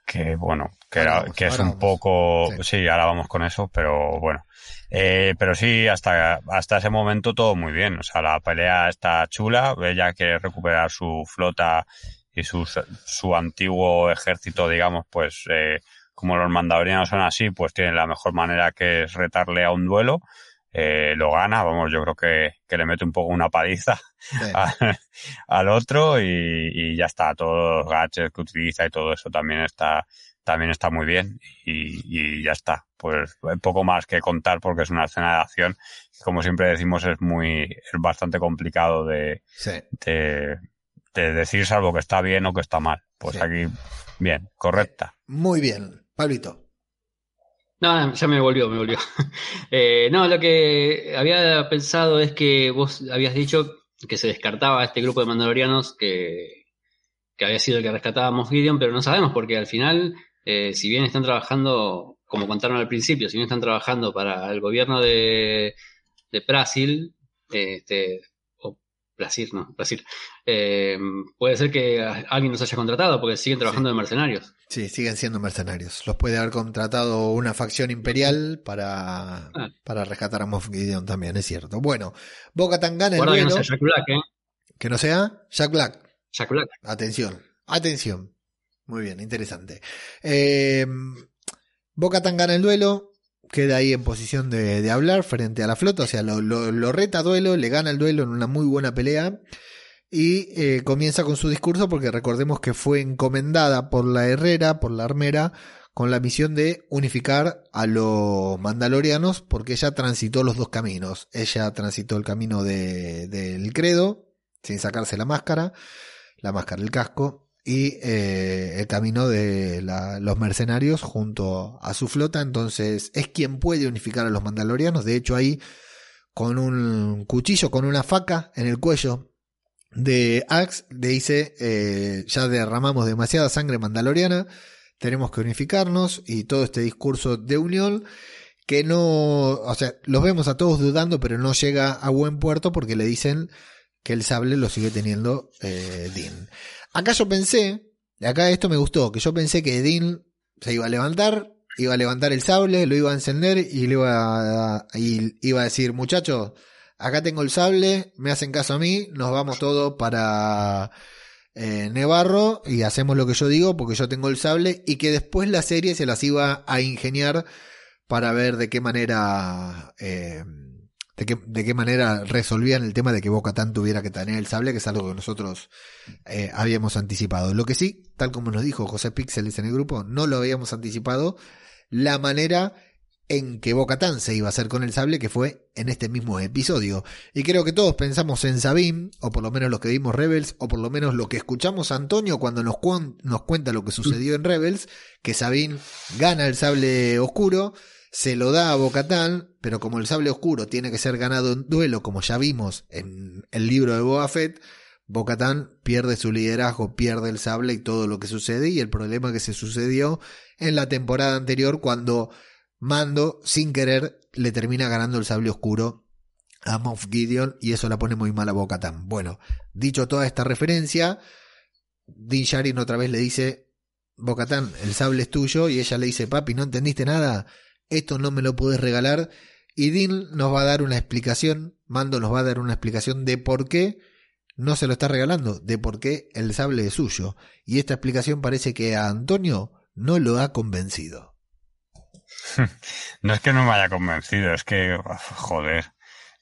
que bueno, que, era, que es un poco, sí. ahora vamos con eso, pero bueno, eh, pero sí, hasta, hasta ese momento todo muy bien, o sea, la pelea está chula, ella quiere recuperar su flota y su, su antiguo ejército, digamos, pues eh, como los mandalorianos son así, pues tienen la mejor manera que es retarle a un duelo. Eh, lo gana, vamos, yo creo que, que, le mete un poco una paliza al, otro y, y, ya está, todos los gadgets que utiliza y todo eso también está, también está muy bien y, y ya está. Pues poco más que contar porque es una escena de acción como siempre decimos es muy, es bastante complicado de, de, de decir salvo que está bien o que está mal. Pues aquí, bien, correcta. Muy bien. Pablito. No, ya me volvió, me volvió. Eh, no, lo que había pensado es que vos habías dicho que se descartaba este grupo de mandalorianos que, que había sido el que rescatábamos Gideon, pero no sabemos porque al final, eh, si bien están trabajando, como contaron al principio, si bien están trabajando para el gobierno de, de Brasil, este, Brasil, no, Brasil. Eh, puede ser que alguien nos haya contratado porque siguen trabajando de mercenarios. Sí, siguen siendo mercenarios. Los puede haber contratado una facción imperial para, ah. para rescatar a Moff Gideon también, es cierto. Bueno, Boca Tangana el que no sea Jack Black, ¿eh? Que no sea Jack Black. Jack Black. Atención, atención. Muy bien, interesante. Eh, Boca Tangana el duelo queda ahí en posición de, hablar frente a la flota, o sea, lo, lo, reta duelo, le gana el duelo en una muy buena pelea y eh, comienza con su discurso porque recordemos que fue encomendada por la Herrera, por la Armera, con la misión de unificar a los mandalorianos porque ella transitó los dos caminos. Ella transitó el camino del de, credo, sin sacarse la máscara, la máscara, el casco, y eh, el camino de los mercenarios junto a su flota. Entonces es quien puede unificar a los mandalorianos. De hecho, ahí con un cuchillo, con una faca en el cuello de Axe, le dice, eh, ya derramamos demasiada sangre mandaloriana, tenemos que unificarnos y todo este discurso de unión que no, o sea, los vemos a todos dudando, pero no llega a buen puerto porque le dicen que el sable lo sigue teniendo eh, Dean. Acá yo pensé, acá esto me gustó, que yo pensé que Dean se iba a levantar, iba a levantar el sable, lo iba a encender y le iba a, iba a decir, muchachos, acá tengo el sable, me hacen caso a mí, nos vamos todos para eh, Nevarro y hacemos lo que yo digo porque yo tengo el sable y que después la serie se las iba a ingeniar para ver de qué manera... Eh, de qué, manera resolvían el tema de que Boca Tan tuviera que tener el sable, que es algo que nosotros eh, habíamos anticipado. Lo que sí, tal como nos dijo José Pixeles en el grupo, no lo habíamos anticipado, la manera en que Boca Tan se iba a hacer con el sable, que fue en este mismo episodio. Y creo que todos pensamos en Sabine, o por lo menos los que vimos Rebels, o por lo menos lo que escuchamos Antonio cuando nos, nos cuenta lo que sucedió en Rebels, que Sabine gana el sable oscuro se lo da a Bocatán, pero como el sable oscuro tiene que ser ganado en duelo, como ya vimos en el libro de Boba Fett, Bocatán pierde su liderazgo, pierde el sable y todo lo que sucede, y el problema que se sucedió en la temporada anterior cuando Mando, sin querer, le termina ganando el sable oscuro a Moff Gideon y eso la pone muy mal a Bocatán. Bueno, dicho toda esta referencia, Din Djarin otra vez le dice, Bocatán, el sable es tuyo, y ella le dice, papi, ¿no entendiste nada? Esto no me lo puedes regalar. Y Din nos va a dar una explicación, Mando nos va a dar una explicación de por qué no se lo está regalando, de por qué el sable es suyo. Y esta explicación parece que a Antonio no lo ha convencido. No es que no me haya convencido, es que, joder,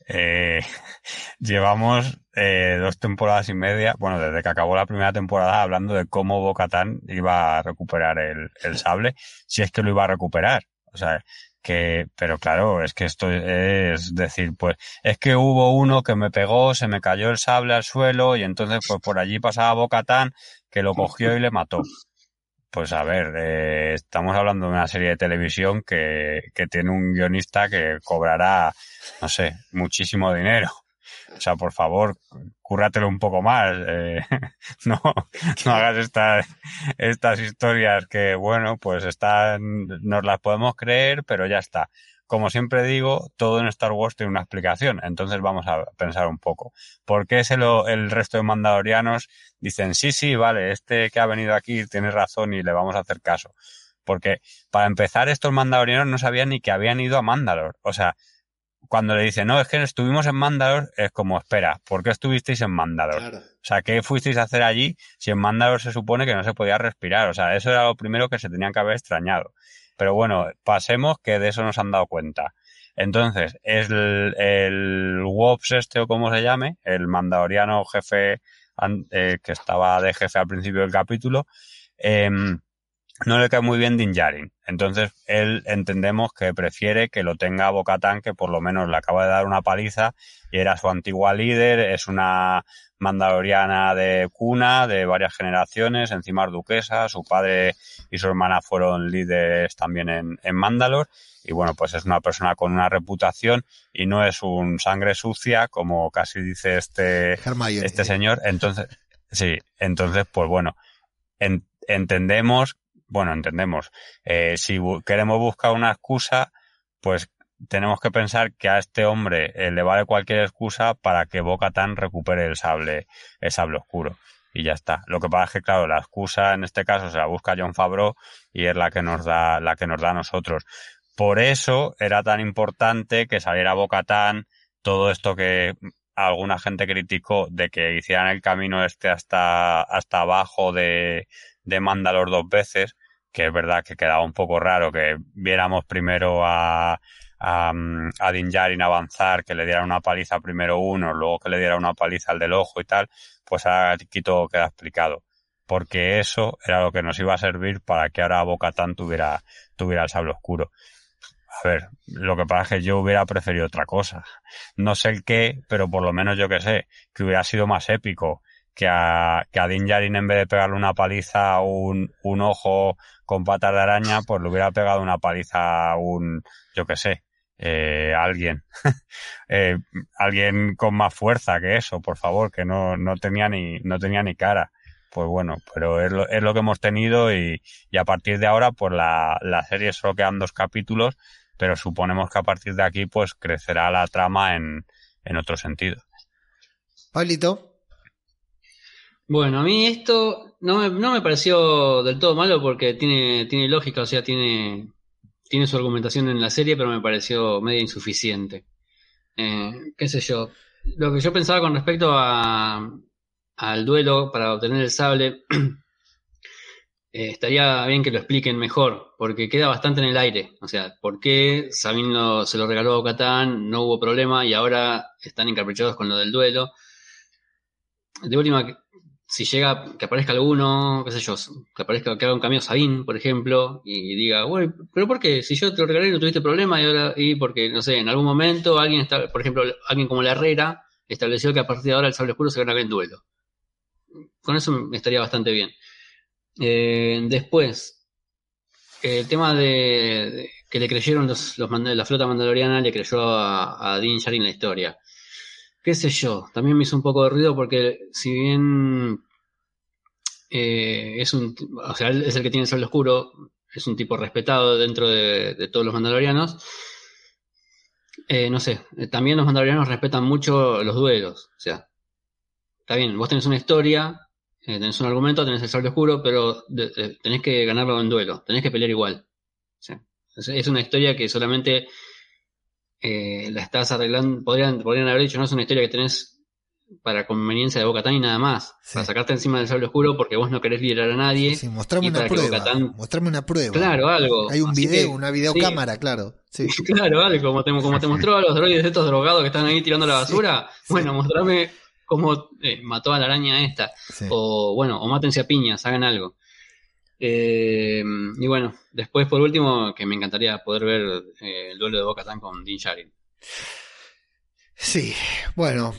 eh, llevamos eh, dos temporadas y media, bueno, desde que acabó la primera temporada, hablando de cómo Bocatán iba a recuperar el, sable, si es que lo iba a recuperar. O sea, que, pero claro, es que esto es decir, pues, es que hubo uno que me pegó, se me cayó el sable al suelo y entonces pues por allí pasaba Bocatán que lo cogió y le mató. Pues a ver, eh, estamos hablando de una serie de televisión que, que tiene un guionista que cobrará, no sé, muchísimo dinero. O sea, por favor, cúrratelo un poco más. Eh, no, no hagas estas, estas historias que, bueno, pues están, nos las podemos creer, pero ya está como siempre digo, todo en Star Wars tiene una explicación. Entonces vamos a pensar un poco. ¿Por qué se lo, el resto de mandalorianos dicen, sí, sí, vale, este que ha venido aquí tiene razón y le vamos a hacer caso? Porque para empezar, estos mandalorianos no sabían ni que habían ido a Mandalor. O sea, cuando le dicen, no, es que estuvimos en Mandalor, es como, espera, ¿por qué estuvisteis en Mandalor? O sea, ¿qué fuisteis a hacer allí si en Mandalor se supone que no se podía respirar? O sea, eso era lo primero que se tenían que haber extrañado. Pero bueno, pasemos que de eso nos han dado cuenta. Entonces, es el, el WOPS este o como se llame, el mandaloriano jefe eh, que estaba de jefe al principio del capítulo, eh, no le cae muy bien Din Djarin. Entonces, él entendemos que prefiere que lo tenga Bocatán, que por lo menos le acaba de dar una paliza y era su antigua líder, es una mandaloriana de cuna, de varias generaciones, encima es duquesa, su padre y su hermana fueron líderes también en, en Mandalor, y bueno, pues es una persona con una reputación y no es un sangre sucia, como casi dice este, este señor. Entonces, sí, entonces, pues bueno, entendemos bueno, entendemos, eh, si queremos buscar una excusa, pues tenemos que pensar que a este hombre eh, le vale cualquier excusa para que Boca Tan recupere el sable, el sable oscuro. Y ya está. Lo que pasa es que, claro, la excusa en este caso se la busca John Favreau y es la que nos da, la que nos da a nosotros. Por eso era tan importante que saliera Boca Tan, todo esto que alguna gente criticó de que hicieran el camino este hasta, hasta abajo de, de Mandalor dos veces, que es verdad que quedaba un poco raro que viéramos primero a, a, a avanzar, que le diera una paliza primero uno, luego que le diera una paliza al del ojo y tal, pues ahora Quito queda explicado. Porque eso era lo que nos iba a servir para que ahora Bocatán tuviera, tuviera el sable oscuro. A ver, lo que pasa es que yo hubiera preferido otra cosa. No sé el qué, pero por lo menos yo que sé, que hubiera sido más épico que a, que a Din Djarin en vez de pegarle una paliza a un, un ojo con patas de araña, pues le hubiera pegado una paliza a un, yo qué sé, eh, alguien, eh, alguien con más fuerza que eso, por favor, que no, no tenía ni, no tenía ni cara. Pues bueno, pero es lo, es lo que hemos tenido y, y a partir de ahora, pues la, la serie solo quedan dos capítulos, pero suponemos que a partir de aquí, pues crecerá la trama en, en otro sentido. Pablito. Bueno, a mí esto no me, no me pareció del todo malo porque tiene, tiene lógica, o sea, tiene, tiene su argumentación en la serie, pero me pareció medio insuficiente. Eh, qué sé yo. Lo que yo pensaba con respecto a, al duelo para obtener el sable, eh, estaría bien que lo expliquen mejor, porque queda bastante en el aire. O sea, ¿por qué Sabino se lo regaló a Catán, no hubo problema y ahora están encaprichados con lo del duelo? De última, si llega que aparezca alguno, qué sé yo, que aparezca que haga un cambio Sabin, por ejemplo, y diga, bueno, pero ¿por qué? Si yo te lo regalé no tuviste problema y ahora, y porque, no sé, en algún momento alguien está, por ejemplo, alguien como la Herrera estableció que a partir de ahora el sable oscuro se gana en duelo. Con eso estaría bastante bien. Eh, después, el tema de, que le creyeron los, los la flota mandaloriana, le creyó a, a Din Djarin la historia qué sé yo, también me hizo un poco de ruido porque si bien eh, es un, o sea, es el que tiene el sol oscuro, es un tipo respetado dentro de, todos los mandalorianos. Eh, no sé, eh, también los mandalorianos respetan mucho los duelos, o sea, está bien, vos tenés una historia, eh, tenés un argumento, tenés el sable oscuro, pero tenés que ganarlo en duelo, tenés que pelear igual. Es, una historia que solamente eh, la estás arreglando, podrían, podrían haber dicho, no es una historia que tenés para conveniencia de Bocatán y nada más. Para sacarte encima del sable oscuro porque vos no querés liberar a nadie. Sí, mostrame una prueba. Mostrame una prueba. Claro, algo. Hay un video, una videocámara, claro. Sí. claro, algo, como te, como te mostró a los droides estos drogados que están ahí tirando la basura. Bueno, mostrame cómo eh, mató a la araña esta. O bueno, o mátense a piñas, hagan algo. Eh, y bueno, después por último, que me encantaría poder ver eh, el duelo de Bocatán con Din Djarin. Sí, bueno,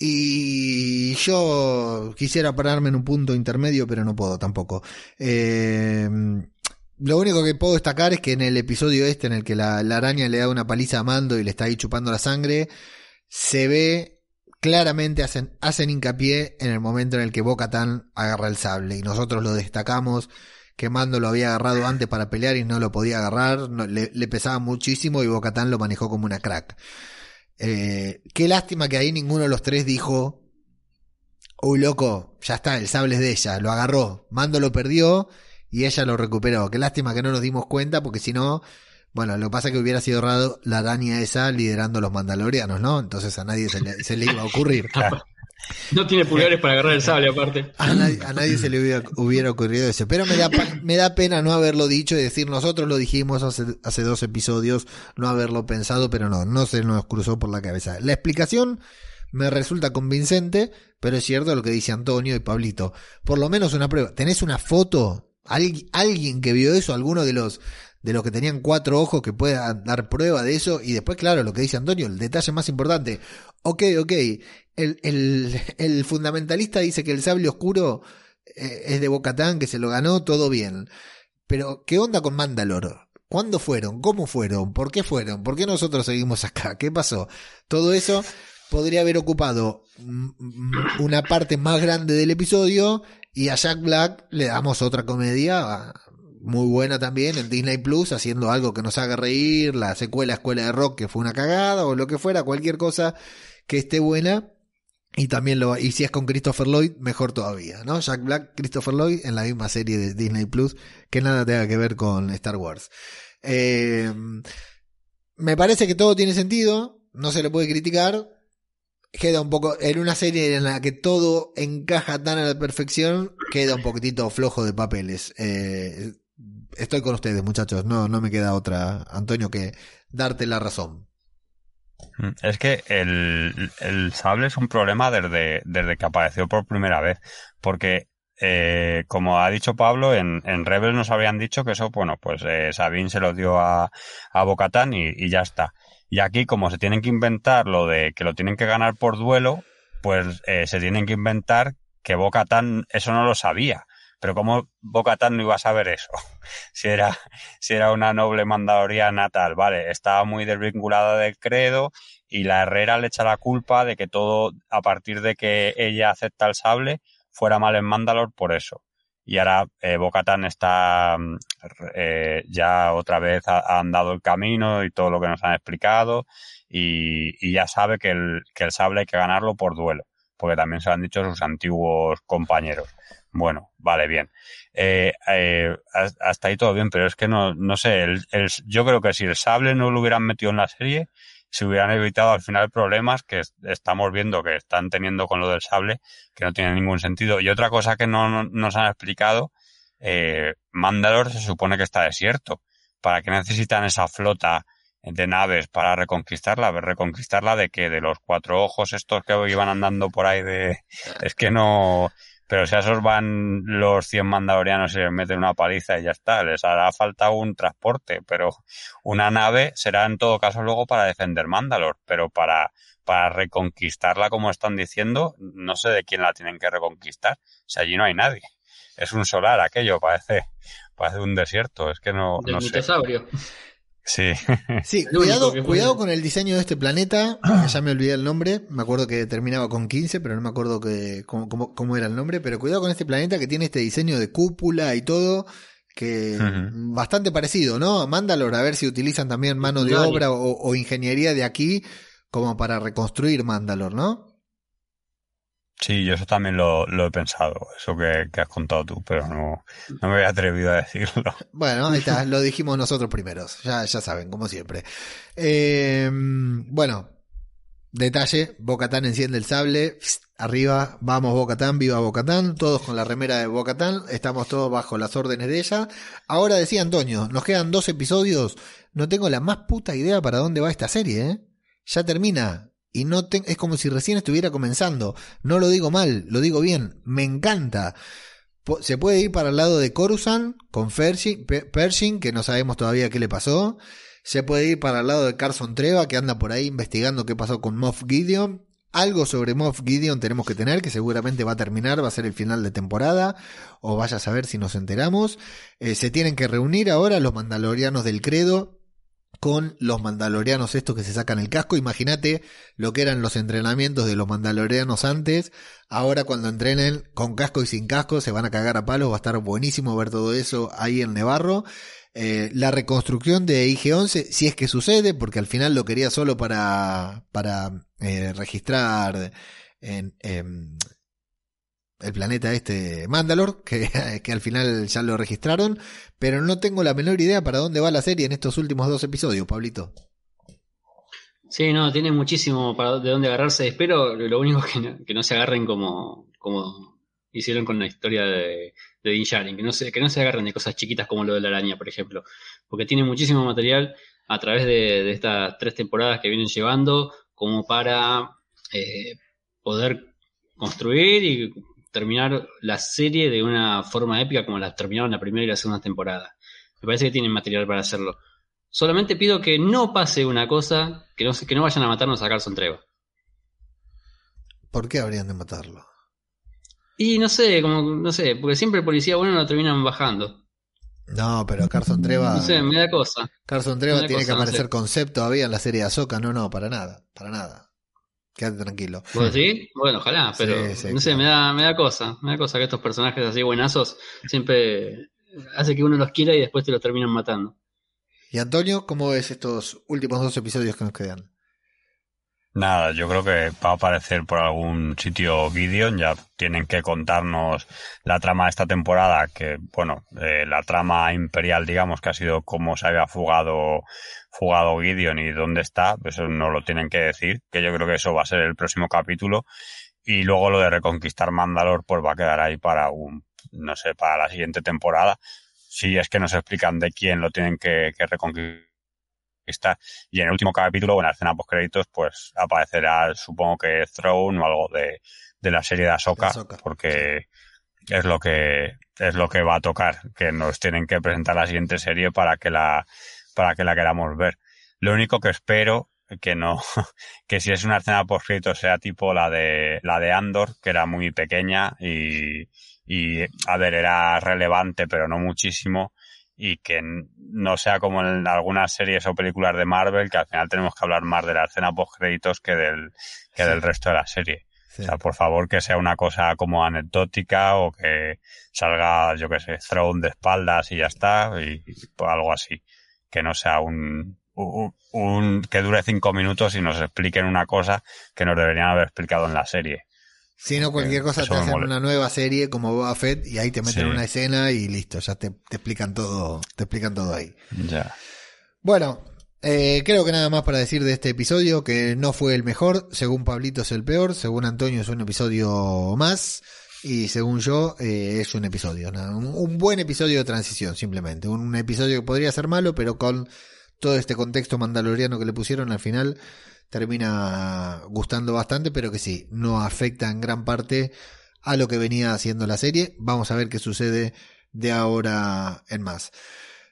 y yo quisiera pararme en un punto intermedio, pero no puedo tampoco. Eh, lo único que puedo destacar es que en el episodio este, en el que la, araña le da una paliza a Mando y le está ahí chupando la sangre, se ve claramente, hacen, hacen hincapié en el momento en el que Boca Tan agarra el sable. Y nosotros lo destacamos que Mando lo había agarrado antes para pelear y no lo podía agarrar, le, pesaba muchísimo y Boca Tan lo manejó como una crack. Eh, qué lástima que ahí ninguno de los tres dijo, uy loco, ya está, el sable es de ella, lo agarró, Mando lo perdió y ella lo recuperó. Qué lástima que no nos dimos cuenta porque si no, bueno, lo que pasa es que hubiera sido raro la araña esa liderando los mandalorianos, ¿no? Entonces a nadie se le, se le iba a ocurrir. No tiene pulgares para agarrar el sable, aparte. A nadie, se le hubiera, ocurrido eso. Pero me da, me da pena no haberlo dicho y decir, nosotros lo dijimos hace, hace dos episodios, no haberlo pensado, pero no, no se nos cruzó por la cabeza. La explicación me resulta convincente, pero es cierto lo que dice Antonio y Pablito. Por lo menos una prueba. ¿Tenés una foto? ¿Alguien que vio eso? ¿Alguno de los de los que tenían cuatro ojos que pueda dar prueba de eso? Y después, claro, lo que dice Antonio, el detalle más importante. Ok, ok, el, el, fundamentalista dice que el sable oscuro eh, es de Bocatán, que se lo ganó, todo bien. Pero, ¿qué onda con Mandalor? ¿Cuándo fueron? ¿Cómo fueron? ¿Por qué fueron? ¿Por qué nosotros seguimos acá? ¿Qué pasó? Todo eso podría haber ocupado una parte más grande del episodio y a Jack Black le damos otra comedia muy buena también en Disney Plus, haciendo algo que nos haga reír, la secuela Escuela de Rock que fue una cagada o lo que fuera, cualquier cosa que esté buena y también lo, y si es con Christopher Lloyd, mejor todavía, ¿no? Jack Black, Christopher Lloyd en la misma serie de Disney Plus, que nada tenga que ver con Star Wars. Eh, me parece que todo tiene sentido, no se le puede criticar. Queda un poco, en una serie en la que todo encaja tan a la perfección, queda un poquitito flojo de papeles. Eh, estoy con ustedes, muchachos, no, no me queda otra, Antonio, que darte la razón. Mm, es que el, el sable es un problema desde, desde que apareció por primera vez, porque eh, como ha dicho Pablo, en, en Rebels nos habían dicho que eso, bueno, pues eh, Sabine se lo dio a, a Bocatán y, y, ya está. Y aquí, como se tienen que inventar lo de que lo tienen que ganar por duelo, pues eh, se tienen que inventar que Bocatán eso no lo sabía. Pero como Bocatán no iba a saber eso, si era, si era una noble mandadoriana tal, vale, estaba muy desvinculada del credo y la Herrera le echa la culpa de que todo, a partir de que ella acepta el sable, fuera mal en Mandalor por eso. Y ahora eh, Bocatán está mm, eh, ya otra vez ha, andado el camino y todo lo que nos han explicado y, y ya sabe que el, que el sable hay que ganarlo por duelo, porque también se lo han dicho sus antiguos compañeros. Bueno, vale, bien. Eh, eh, hasta ahí todo bien, pero es que no, no sé, el, el, yo creo que si el sable no lo hubieran metido en la serie, se hubieran evitado al final problemas que estamos viendo que están teniendo con lo del sable, que no tiene ningún sentido. Y otra cosa que no, nos han explicado, eh, Mandalor se supone que está desierto. ¿Para qué necesitan esa flota de naves para reconquistarla? ¿Reconquistarla de qué? ¿De los cuatro ojos estos que iban andando por ahí de...? Es que no... Pero si a esos van los 100 mandalorianos y les meten una paliza y ya está, les hará falta un transporte, pero una nave será en todo caso luego para defender Mandalor, pero para, para reconquistarla como están diciendo, no sé de quién la tienen que reconquistar, si allí no hay nadie. Es un solar aquello, parece, parece un desierto, es que no, no sé. Sí. Sí, cuidado, cuidado con el diseño de este planeta. Ya me olvidé el nombre. Me acuerdo que terminaba con 15, pero no me acuerdo que, cómo, cómo, era el nombre. Pero cuidado con este planeta que tiene este diseño de cúpula y todo. Que bastante parecido, ¿no? Mandalor, a ver si utilizan también mano de obra o, o, ingeniería de aquí como para reconstruir Mandalor, ¿no? Sí, yo eso también lo, he pensado, eso que, que, has contado tú, pero no, no me había atrevido a decirlo. Bueno, ahí está, lo dijimos nosotros primeros, ya, ya saben, como siempre. Eh, bueno, detalle, Bocatán enciende el sable, arriba, vamos Bocatán, viva Bocatán, todos con la remera de Bocatán, estamos todos bajo las órdenes de ella. Ahora decía Antonio, nos quedan dos episodios, no tengo la más puta idea para dónde va esta serie, ¿eh? Ya termina, y no es como si recién estuviera comenzando. No lo digo mal, lo digo bien. Me encanta. Se puede ir para el lado de Coruscant con Pershing, que no sabemos todavía qué le pasó. Se puede ir para el lado de Carson Treva, que anda por ahí investigando qué pasó con Moff Gideon. Algo sobre Moff Gideon tenemos que tener, que seguramente va a terminar, va a ser el final de temporada, o vaya a saber si nos enteramos. Eh, se tienen que reunir ahora los mandalorianos del credo, con los mandalorianos estos que se sacan el casco. Imagínate lo que eran los entrenamientos de los mandalorianos antes. Ahora cuando entrenen con casco y sin casco se van a cagar a palos. Va a estar buenísimo ver todo eso ahí en Nevarro. Eh, la reconstrucción de IG-11, si es que sucede, porque al final lo quería solo para, para eh, registrar en, el planeta este Mandalor, que, que, al final ya lo registraron, pero no tengo la menor idea para dónde va la serie en estos últimos dos episodios, Pablito. Sí, no, tiene muchísimo para de dónde agarrarse. Espero, lo único que no, que no se agarren como, como hicieron con la historia de, de Din Djarin, que no, se, que no se agarren de cosas chiquitas como lo de la araña, por ejemplo, porque tiene muchísimo material a través de, estas tres temporadas que vienen llevando como para eh, poder construir y terminar la serie de una forma épica como la terminaron la primera y la segunda temporada. Me parece que tienen material para hacerlo. Solamente pido que no pase una cosa, que no, que no vayan a matarnos a Carson Treva. ¿Por qué habrían de matarlo? Y no sé, como, no sé, porque siempre el policía bueno lo terminan bajando. No, pero Carson Treva. No sé, me da cosa. Carson Treva tiene que aparecer concepto todavía en la serie de Azoka. No, no, para nada, para nada. Quédate tranquilo. sí? Bueno, ojalá, pero no sé, me, da, me da cosa. Me da cosa que estos personajes así buenazos siempre hace que uno los quiera y después te los terminan matando. ¿Y Antonio, cómo ves estos últimos dos episodios que nos quedan? Nada, yo creo que va a aparecer por algún sitio Gideon, ya tienen que contarnos la trama de esta temporada, que bueno, eh, la trama imperial, digamos, que ha sido cómo se había fugado jugado Gideon y dónde está, eso no lo tienen que decir, que yo creo que eso va a ser el próximo capítulo. Y luego lo de reconquistar Mandalor, pues va a quedar ahí para un, no sé, para la siguiente temporada. Si es que nos explican de quién lo tienen que, reconquistar. Y en el último capítulo, o en la escena post créditos, pues aparecerá, supongo que Throne o algo de, de la serie de Ahsoka, porque es lo que es lo que va a tocar, que nos tienen que presentar la siguiente serie para que la para que la queramos ver. Lo único que espero que no, que si es una escena escrito sea tipo la de la de Andor, que era muy pequeña y, y a ver, era relevante, pero no muchísimo, y que no sea como en algunas series o películas de Marvel, que al final tenemos que hablar más de la escena post créditos que del, que del resto de la serie. O sea, por favor, que sea una cosa como anecdótica o que salga, yo qué sé, Throne de espaldas y ya está, y algo así que no sea un, un, que dure cinco minutos y nos expliquen una cosa que nos deberían haber explicado en la serie. Si no, cualquier cosa te hacen una nueva serie como Boba Fett y ahí te meten una escena y listo, ya te, te, explican todo, te explican todo ahí. Ya. Bueno, eh, creo que nada más para decir de este episodio, que no fue el mejor, según Pablito es el peor, según Antonio es un episodio más. Y según yo, eh, es un episodio, un, buen episodio de transición, simplemente. Un episodio que podría ser malo, pero con todo este contexto mandaloriano que le pusieron al final, termina gustando bastante, pero que sí, no afecta en gran parte a lo que venía haciendo la serie. Vamos a ver qué sucede de ahora en más.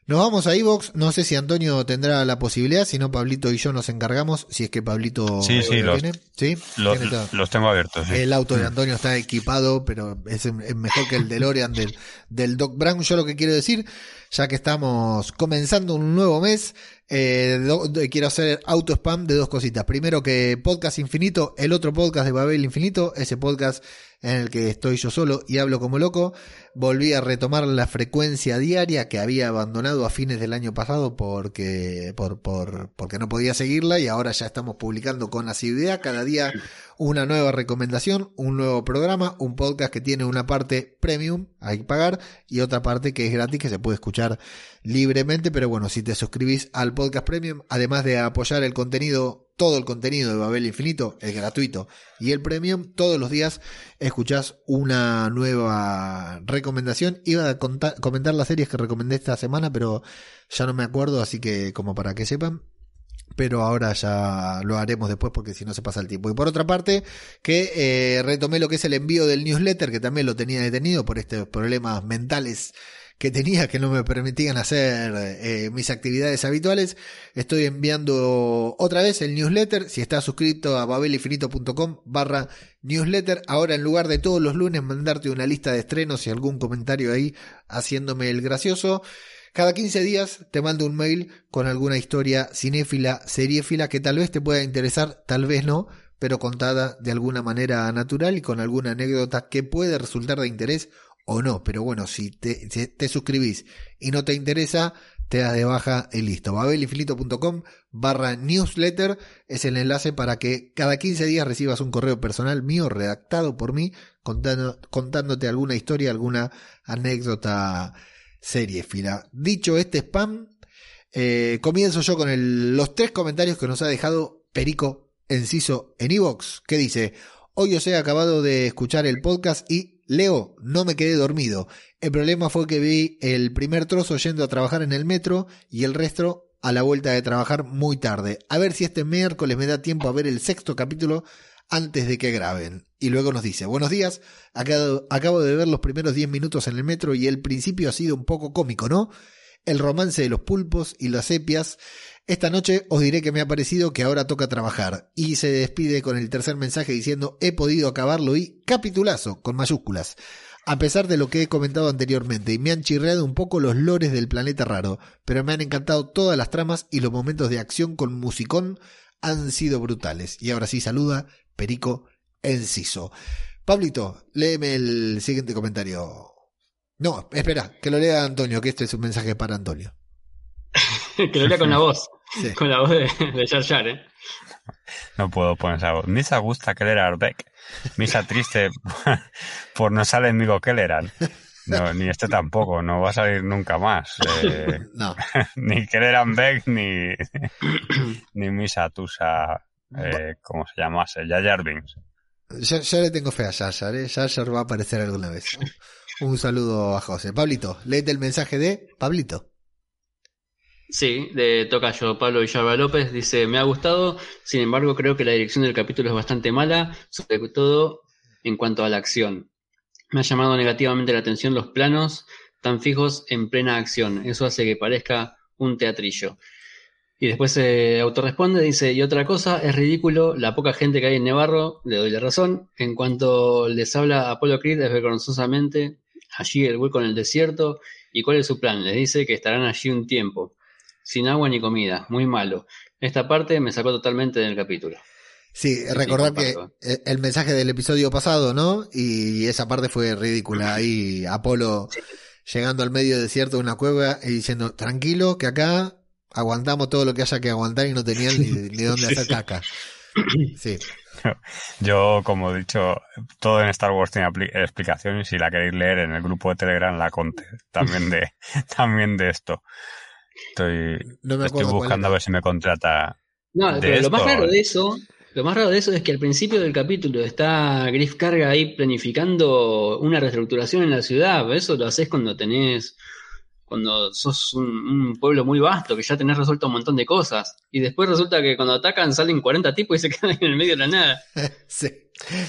Nos vamos a Evox. No sé si Antonio tendrá la posibilidad, si no, Pablito y yo nos encargamos. Si es que Pablito sí, sí, los, tiene. ¿Sí? Los, tengo abiertos. El auto de mm. Antonio está equipado, pero es, mejor que el DeLorean del, del Doc Brown. Yo lo que quiero decir, ya que estamos comenzando un nuevo mes, eh, quiero hacer auto spam de dos cositas. Primero que Podcast Infinito, el otro podcast de Babel Infinito, ese podcast en el que estoy yo solo y hablo como loco. Volví a retomar la frecuencia diaria que había abandonado a fines del año pasado porque, por, por, porque no podía seguirla y ahora ya estamos publicando con asiduidad cada día una nueva recomendación, un nuevo programa, un podcast que tiene una parte premium, hay que pagar, y otra parte que es gratis, que se puede escuchar libremente, pero bueno, si te suscribís al podcast premium, además de apoyar el contenido, todo el contenido de Babel Infinito, el gratuito y el premium, todos los días escuchás una nueva recomendación. Iba a comentar las series que recomendé esta semana, pero ya no me acuerdo, así que como para que sepan, pero ahora ya lo haremos después porque si no se pasa el tiempo. Y por otra parte, que eh, retomé lo que es el envío del newsletter, que también lo tenía detenido por estos problemas mentales que tenía que no me permitían hacer eh, mis actividades habituales. Estoy enviando otra vez el newsletter. Si estás suscrito a babelinfinito.com barra newsletter, ahora en lugar de todos los lunes mandarte una lista de estrenos y algún comentario ahí haciéndome el gracioso. Cada 15 días te mando un mail con alguna historia cinéfila, seriéfila que tal vez te pueda interesar, tal vez no, pero contada de alguna manera natural y con alguna anécdota que puede resultar de interés o no. Pero bueno, si te, te suscribís y no te interesa, te das de baja y listo. babelinfinito.com barra newsletter es el enlace para que cada 15 días recibas un correo personal mío redactado por mí contando, contándote alguna historia, alguna anécdota serie fila. Dicho este spam, eh, comienzo yo con los tres comentarios que nos ha dejado Perico Enciso en Evox, que dice, hoy os he acabado de escuchar el podcast y Leo, no me quedé dormido. El problema fue que vi el primer trozo yendo a trabajar en el metro y el resto a la vuelta de trabajar muy tarde. A ver si este miércoles me da tiempo a ver el sexto capítulo antes de que graben. Y luego nos dice, buenos días, acabo, de ver los primeros 10 minutos en el metro y el principio ha sido un poco cómico, ¿no? El romance de los pulpos y las sepias. Esta noche os diré que me ha parecido que ahora toca trabajar. Y se despide con el tercer mensaje diciendo he podido acabarlo y capitulazo, con mayúsculas. A pesar de lo que he comentado anteriormente, y me han chirreado un poco los lores del planeta raro, pero me han encantado todas las tramas y los momentos de acción con musicón han sido brutales. Y ahora sí saluda Perico Enciso. Pablito, léeme el siguiente comentario. No, espera, que lo lea Antonio, que este es un mensaje para Antonio. que lo lea con la voz. Con la voz de, de ¿eh? No puedo poner esa voz. Misa gusta que leer Arbeck. Misa triste por no sale amigo que. No, ni este tampoco, no va a salir nunca más. Eh, no. ni Kelleran Beck ni, ni Misa Tusa eh, ¿cómo se llama? Ya Jarvins. Ya, le tengo fe a Jar ¿eh? va a aparecer alguna vez. Un saludo a José. Pablito, léete el mensaje de Pablito. Sí, de Tocayo Pablo Villalba López, dice, me ha gustado, sin embargo creo que la dirección del capítulo es bastante mala, sobre todo en cuanto a la acción. Me ha llamado negativamente la atención los planos tan fijos en plena acción, eso hace que parezca un teatrillo. Y después se autorresponde, dice, y otra cosa, es ridículo la poca gente que hay en Nevarro, le doy la razón. En cuanto les habla Apolo Creed, es vergonzosamente allí el hueco en el desierto. ¿Y cuál es su plan? Les dice que estarán allí un tiempo, sin agua ni comida, muy malo. Esta parte me sacó totalmente del capítulo. Sí, recordar que el mensaje del episodio pasado, ¿no? Y esa parte fue ridícula. Ahí Apolo llegando al medio desierto de una cueva y diciendo, tranquilo, que acá aguantamos todo lo que haya que aguantar y no tenían ni, ni dónde hacer caca. Sí. Yo, como he dicho, todo en Star Wars tiene explicaciones y si la queréis leer en el grupo de Telegram la conté también de, también de esto. Estoy, estoy buscando a ver si me contrata. No, pero lo más raro de eso, lo más raro de eso es que al principio del capítulo está Griff Carga ahí planificando una reestructuración en la ciudad. Eso lo haces cuando tenés cuando sos un, pueblo muy vasto, que ya tenés resuelto un montón de cosas. Y después resulta que cuando atacan salen 40 tipos y se quedan en el medio de la nada. sí.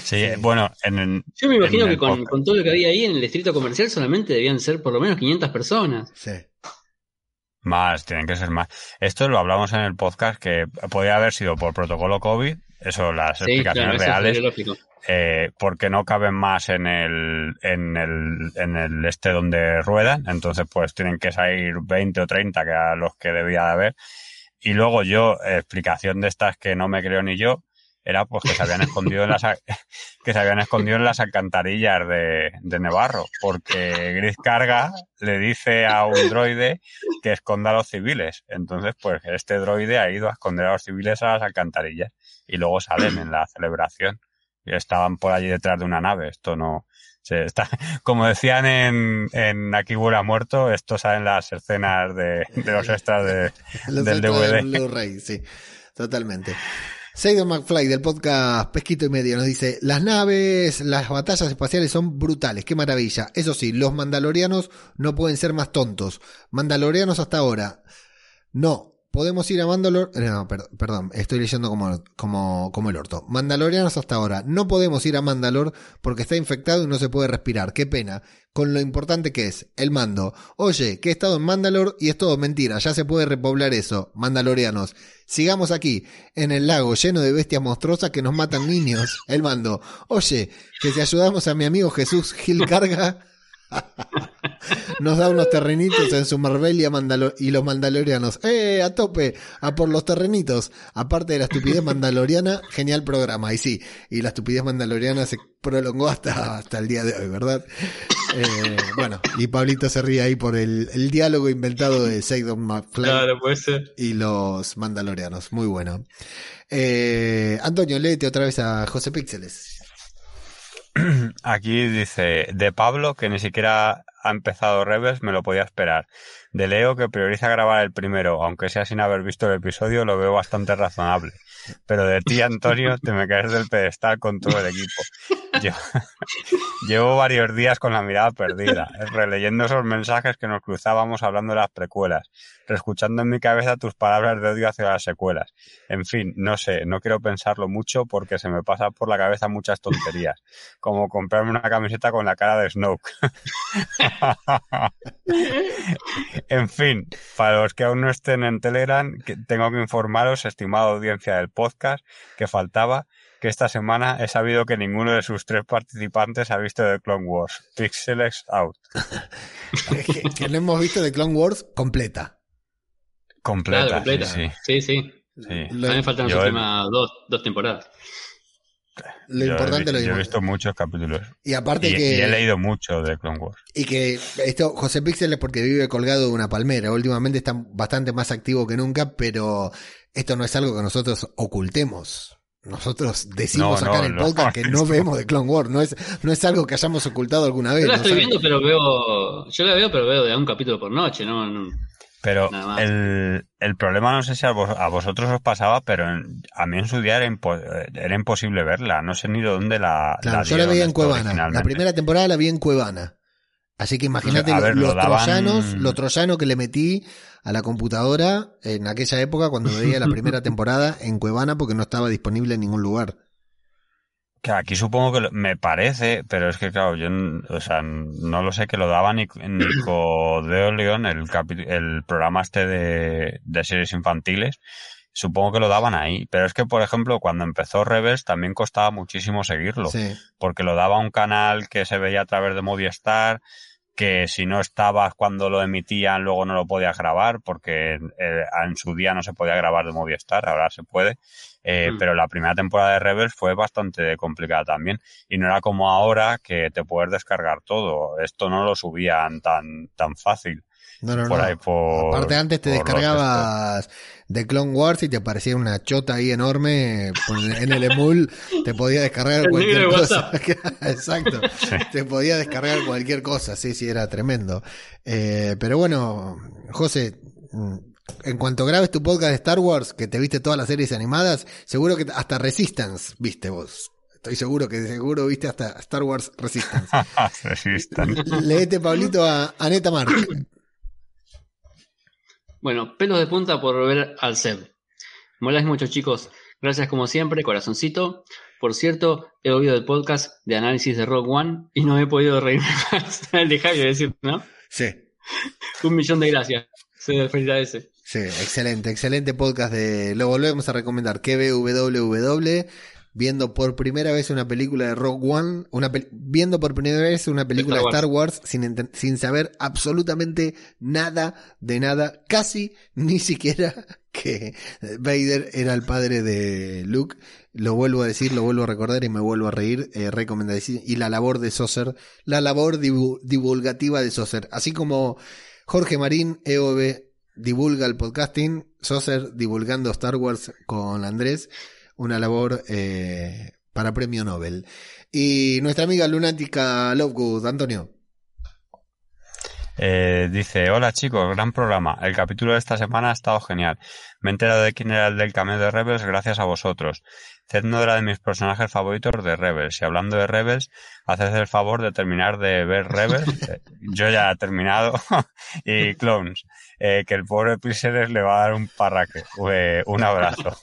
Sí, bueno, en, Yo me imagino que con, todo lo que había ahí en el distrito comercial solamente debían ser por lo menos 500 personas. Sí. Más, tienen que ser más. Esto lo hablamos en el podcast que podía haber sido por protocolo COVID, eso, las explicaciones reales eh, porque no caben más en el, en el, en el este donde ruedan, entonces pues tienen que salir 20 o 30 que a los que debía de haber. Y luego yo, explicación de estas que no me creo ni yo, era pues que se habían escondido en las que se habían escondido en las alcantarillas de, de Nevarro, porque Gris Carga le dice a un droide que esconda a los civiles. Entonces, pues este droide ha ido a esconder a los civiles a las alcantarillas y luego salen en la celebración. Estaban por allí detrás de una nave. Esto no. Se está, como decían en, en Aquí huele muerto, esto salen las escenas de, de los extras de, Los del extras DVD. del Blu-ray, sí, totalmente. Seidon McFly del podcast Pesquito y Medio nos dice, las naves, las batallas espaciales son brutales, qué maravilla. Eso sí, los mandalorianos no pueden ser más tontos. Mandalorianos hasta ahora. No, podemos ir a Mandalor... eh, No, per- perdón, estoy leyendo como, como, como el orto. Mandalorianos hasta ahora. No podemos ir a Mandalor porque está infectado y no se puede respirar. Qué pena. Con lo importante que es, el mando. Oye, que he estado en Mandalor y es todo mentira. Ya se puede repoblar eso. Mandalorianos. Sigamos aquí, en el lago lleno de bestias monstruosas que nos matan niños. El mando. Oye, que si ayudamos a mi amigo Jesús Gil Carga... Nos da unos terrenitos en su Mandalo- y los mandalorianos. ¡Eh! A tope, a por los terrenitos. Aparte de la estupidez mandaloriana, genial programa. Y sí, y la estupidez mandaloriana se prolongó hasta, hasta el día de hoy, ¿verdad? Eh, bueno, y Pablito se ríe ahí por el, el diálogo inventado de Seidon McFly Claro, puede ser. y los mandalorianos. Muy bueno. Eh, Antonio, léete otra vez a José Píxeles. Aquí dice, de Pablo, que ni siquiera ha empezado Rebels, me lo podía esperar. De Leo, que prioriza grabar el primero, aunque sea sin haber visto el episodio, lo veo bastante razonable. Pero de ti, Antonio, te me caes del pedestal con todo el equipo. Yo- llevo varios días con la mirada perdida, releyendo esos mensajes que nos cruzábamos hablando de las precuelas, reescuchando en mi cabeza tus palabras de odio hacia las secuelas. En fin, no sé, no quiero pensarlo mucho porque se me pasa por la cabeza muchas tonterías, como comprarme una camiseta con la cara de Snoke. en fin, para los que aún no estén en Telegram, tengo que informaros, estimada audiencia del podcast, que faltaba que esta semana he sabido que ninguno de sus tres participantes ha visto The Clone Wars. Pixels out. que, que no hemos visto de Clone Wars completa. Completa, Claro, completa. sí, Sí, sí. sí. sí. A Lo, mí me faltan las últimas dos, dos temporadas. lo Yo importante lo Yo he visto muchos capítulos. Y aparte Y, que... y he leído mucho de Clone Wars. Y que esto, José Pixel es porque vive colgado de una palmera. Últimamente está bastante más activo que nunca, pero esto no es algo que nosotros ocultemos. Nosotros decimos No, acá no, en el lo podcast que no vemos de Clone Wars. No es, no es algo que hayamos ocultado alguna vez. Yo la estoy viendo, pero veo. Yo la veo, pero veo de un capítulo por noche, ¿no? no- Pero el, el problema no sé si a, vos- a vosotros os pasaba, pero en- a mí en su día era, impo- era imposible verla. No sé ni de dónde la. Claro, la yo la veía en Cuevana. La primera temporada la vi en Cuevana. Así que imagínate ver, los lo daban- troyanos, los troyanos que le metí a la computadora en aquella época cuando veía la primera temporada en Cuevana porque no estaba disponible en ningún lugar. Que aquí supongo que lo- me parece, pero es que claro, yo o sea, no lo sé que lo daba ni, Nicodeo León, el, capi- el programa este de, de series infantiles. Supongo que lo daban ahí, pero es que, por ejemplo, cuando empezó Rebels también costaba muchísimo seguirlo. Sí. porque lo daba un canal que se veía a través de Movistar, que si no estabas cuando lo emitían luego no lo podías grabar, porque eh, en su día no se podía grabar de Movistar, ahora se puede. Eh, Mm. Pero la primera temporada de Rebels fue bastante complicada también. Y no era como ahora que te puedes descargar todo. Esto no lo subían tan, tan fácil. No, no, por no. ahí por. Aparte antes te descargabas de Clone Wars y te aparecía una chota ahí enorme pues, en el emul, te podía descargar El cualquier cosa. Exacto. Te podía descargar cualquier cosa, sí, sí, era tremendo. Eh, pero bueno, José, mm, en cuanto grabes tu podcast de Star Wars, que te viste todas las series animadas, seguro que hasta Resistance viste vos. Estoy seguro que seguro viste hasta Star Wars Resistance. Resistan. Leete, Pablito, a Aneta Mark. Bueno, pelos de punta por volver al SEB. Moláis mucho, chicos. Gracias como siempre, corazoncito. Por cierto, he oído el podcast de análisis de Rock One y no he podido reírme más. El de Javier decir, ¿no? Sí. Un millón de gracias. Se ese. Sí, excelente, excelente podcast de. Lo volvemos a recomendar. KBWW. Viendo por primera vez una película de Rogue One. Una viendo por primera vez una película de Star Star Wars sin, sin saber absolutamente nada de nada. Casi ni siquiera que Vader era el padre de Luke. Lo vuelvo a decir, lo vuelvo a recordar y me vuelvo a reír. Eh, recomendadísimo. Y la labor de Saucer. La labor divu- divulgativa de Saucer. Así como Jorge Marín, EOB, divulga el podcasting, Saucer divulgando Star Wars con Andrés, una labor eh, para premio Nobel. Y nuestra amiga lunática Lovegood, Antonio. Eh, dice, hola chicos, gran programa. El capítulo de esta semana ha estado genial. Me he enterado de quién era el del cameo de Rebels gracias a vosotros. Zed no era de mis personajes favoritos de Rebels. Y hablando de Rebels, haced el favor de terminar de ver Rebels. Yo ya he terminado. y Clones. Eh, que el pobre Píxeles le va a dar un parraque. Eh, un abrazo.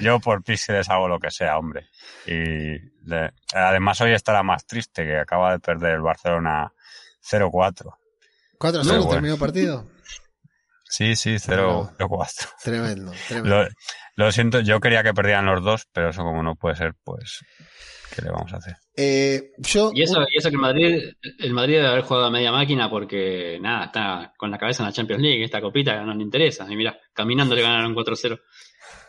Yo por Píxeles hago lo que sea, hombre. Y le- además hoy estará más triste que acaba de perder el Barcelona 0-4. 4 a No, 0 bueno. terminó partido. Sí, sí, 0-4. Tremendo, tremendo. Lo, lo siento, yo quería que perdieran los dos, pero eso como no puede ser, pues, ¿qué le vamos a hacer? Eh, yo, Y eso, y eso que el Madrid, el Madrid debe haber jugado a media máquina porque, nada, está con la cabeza en la Champions League. Esta copita no le interesa. Y mira, caminando le ganaron 4-0.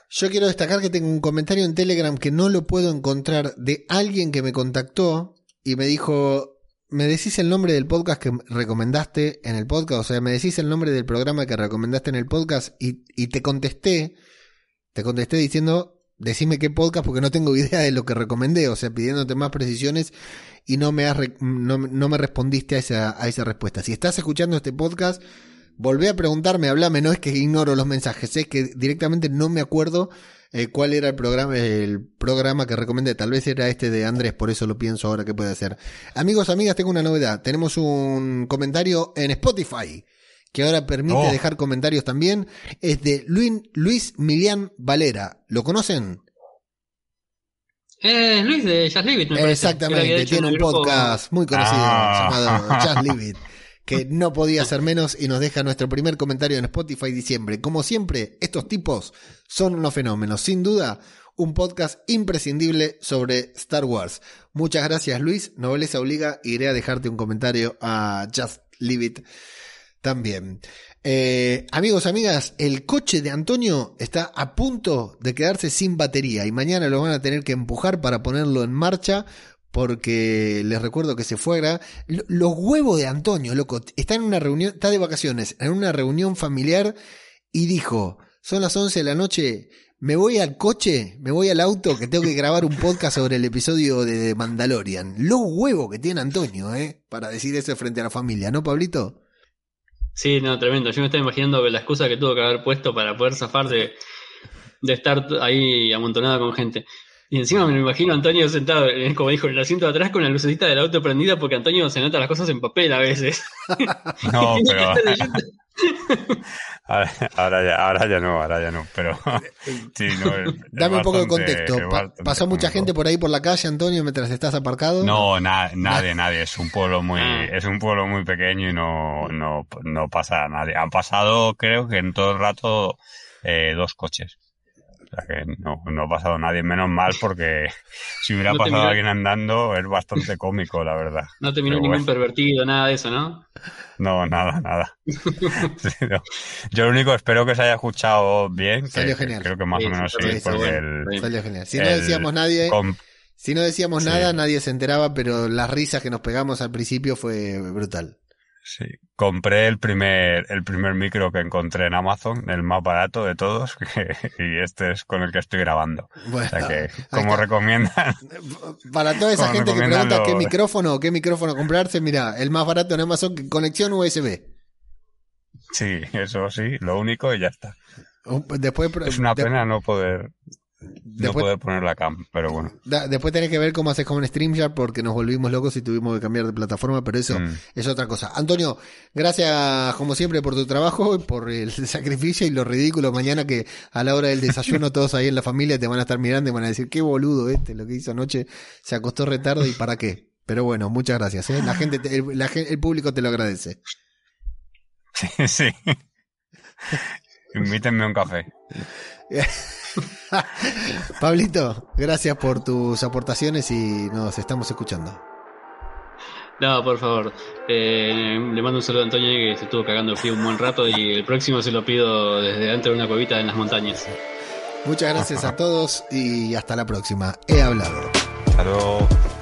yo quiero destacar que tengo un comentario en Telegram que no lo puedo encontrar de alguien que me contactó y me dijo, me decís el nombre del podcast que recomendaste en el podcast, o sea, me decís el nombre del programa que recomendaste en el podcast y, y te contesté, te contesté diciendo, decime qué podcast porque no tengo idea de lo que recomendé, o sea, pidiéndote más precisiones y no me, has no, no me respondiste a esa, a esa respuesta. Si estás escuchando este podcast, volvé a preguntarme, hablame, no es que ignoro los mensajes, es que directamente no me acuerdo eh, cuál era el programa, el programa que recomendé. Tal vez era este de Andrés, por eso lo pienso ahora que puede ser. Amigos, amigas, tengo una novedad. Tenemos un comentario en Spotify que ahora permite Oh. dejar comentarios también. Es de Luis, Luis Milian Valera. ¿Lo conocen? Eh, Luis de Just Leave It, me parece. Que lo había Exactamente, tiene en un grupo- podcast muy conocido Ah. llamado Just Leave It, que no podía ser menos y nos deja nuestro primer comentario en Spotify diciembre. Como siempre, estos tipos son unos fenómenos, sin duda, un podcast imprescindible sobre Star Wars. Muchas gracias Luis, Nobleza Obliga, iré a dejarte un comentario a Just Leave It también. Eh, amigos, amigas, el coche de Antonio está a punto de quedarse sin batería y mañana lo van a tener que empujar para ponerlo en marcha porque les recuerdo que se fue a gra- Lo- Los huevos de Antonio, loco, está en una reunión, está de vacaciones, en una reunión familiar y dijo, son las 11 de la noche, me voy al coche, me voy al auto que tengo que grabar un podcast sobre el episodio de Mandalorian. Los huevos que tiene Antonio, ¿eh? Para decir eso frente a la familia, ¿no, Pablito? Sí, no, tremendo. Yo me estaba imaginando que la excusa que tuvo que haber puesto para poder zafar de, de estar ahí amontonada con gente. Y encima me lo imagino a Antonio sentado, en- como dijo, en el asiento de atrás con la lucecita del auto prendida porque Antonio se nota las cosas en papel a veces. No, pero. ahora, ahora ya, ahora ya no, ahora ya no, pero sí, no, es- es Dame un poco de contexto. Pa- ¿Pasó mucha gente por ahí por la calle, Antonio, mientras estás aparcado? No, na- nadie, nadie. Es un pueblo muy, Ah. es un pueblo muy pequeño y no, no, no pasa nadie. Han pasado, creo que en todo el rato, eh, dos coches. O sea que no, no ha pasado nadie, menos mal, porque si hubiera No pasado miró- alguien andando, es bastante cómico, la verdad. No te miró Pero ningún bueno. pervertido, nada de eso, ¿no? No, nada, nada. Sí, no. Yo lo único espero que se haya escuchado bien. que- Salió que genial. Creo que más Sí, o menos sí, sí, porque bueno. el. Salió genial. Si no decíamos nadie, si no decíamos Sí. nada, nadie se enteraba, pero las risas que nos pegamos al principio fue brutal. Sí, compré el primer, el primer micro que encontré en Amazon, el más barato de todos, y este es con el que estoy grabando. Bueno, O sea que, como recomiendan, Para toda esa gente que pregunta qué micrófono qué micrófono comprarse, mira, el más barato en Amazon, conexión USB. sí, eso sí, lo único y ya está. Después, Es una de- pena no poder, no poder poner la cam, pero bueno. da- después tenés que ver cómo haces con StreamYard porque nos volvimos locos y tuvimos que cambiar de plataforma, pero eso Mm. es otra cosa. Antonio, gracias como siempre por tu trabajo, por el sacrificio y lo ridículo. Mañana que a la hora del desayuno todos ahí en la familia te van a estar mirando y van a decir, qué boludo este, lo que hizo anoche, se acostó retardo y para qué. Pero bueno, muchas gracias. ¿eh? La gente, te- el, la gen- el público te lo agradece. Sí, sí. Invítenme a un café. Pablito, gracias por tus aportaciones y nos estamos escuchando. No, por favor. Eh, le mando un saludo a Antonio que se estuvo cagando frío un buen rato y el próximo se lo pido desde dentro de una cuevita en las montañas. Muchas gracias a todos y hasta la próxima. He hablado. Hasta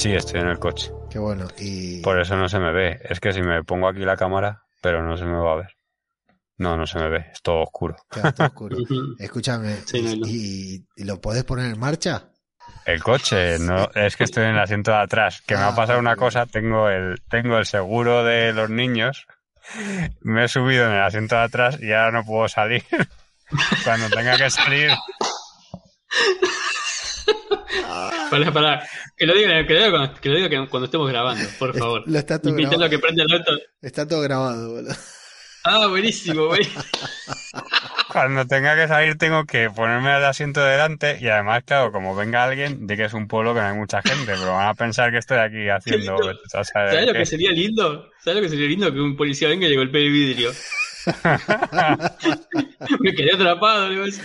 Sí, estoy en el coche. Qué bueno. Y Por eso no se me ve. Es que si me pongo aquí la cámara, pero no se me va a ver. No, no se me ve. Es todo oscuro. queda todo oscuro. Escúchame, Sí, no, no. ¿y, y lo podés poner en marcha? El coche, no, es que estoy en el asiento de atrás. Que me Ah, ha pasado una cosa, tengo el, tengo el seguro de los niños. Me he subido en el asiento de atrás y ahora no puedo salir. Cuando tenga que salir, Pará, pará. Que lo diga, que lo diga cuando, que lo diga que- cuando estemos grabando, por favor. Lo está todo Invitando a grabado. que prenda el auto. Está todo grabado, boludo. Ah, buenísimo, buenísimo. cuando tenga que salir tengo que ponerme el asiento delante y además, claro, como venga alguien, di que es un pueblo que no hay mucha gente, pero van a pensar que estoy aquí haciendo... lindo. o sea, ¿Sabes lo que- que sería lindo? ¿Sabes lo que sería lindo? Que un policía venga y le golpee el vidrio. Me quedé atrapado. le voy a decir.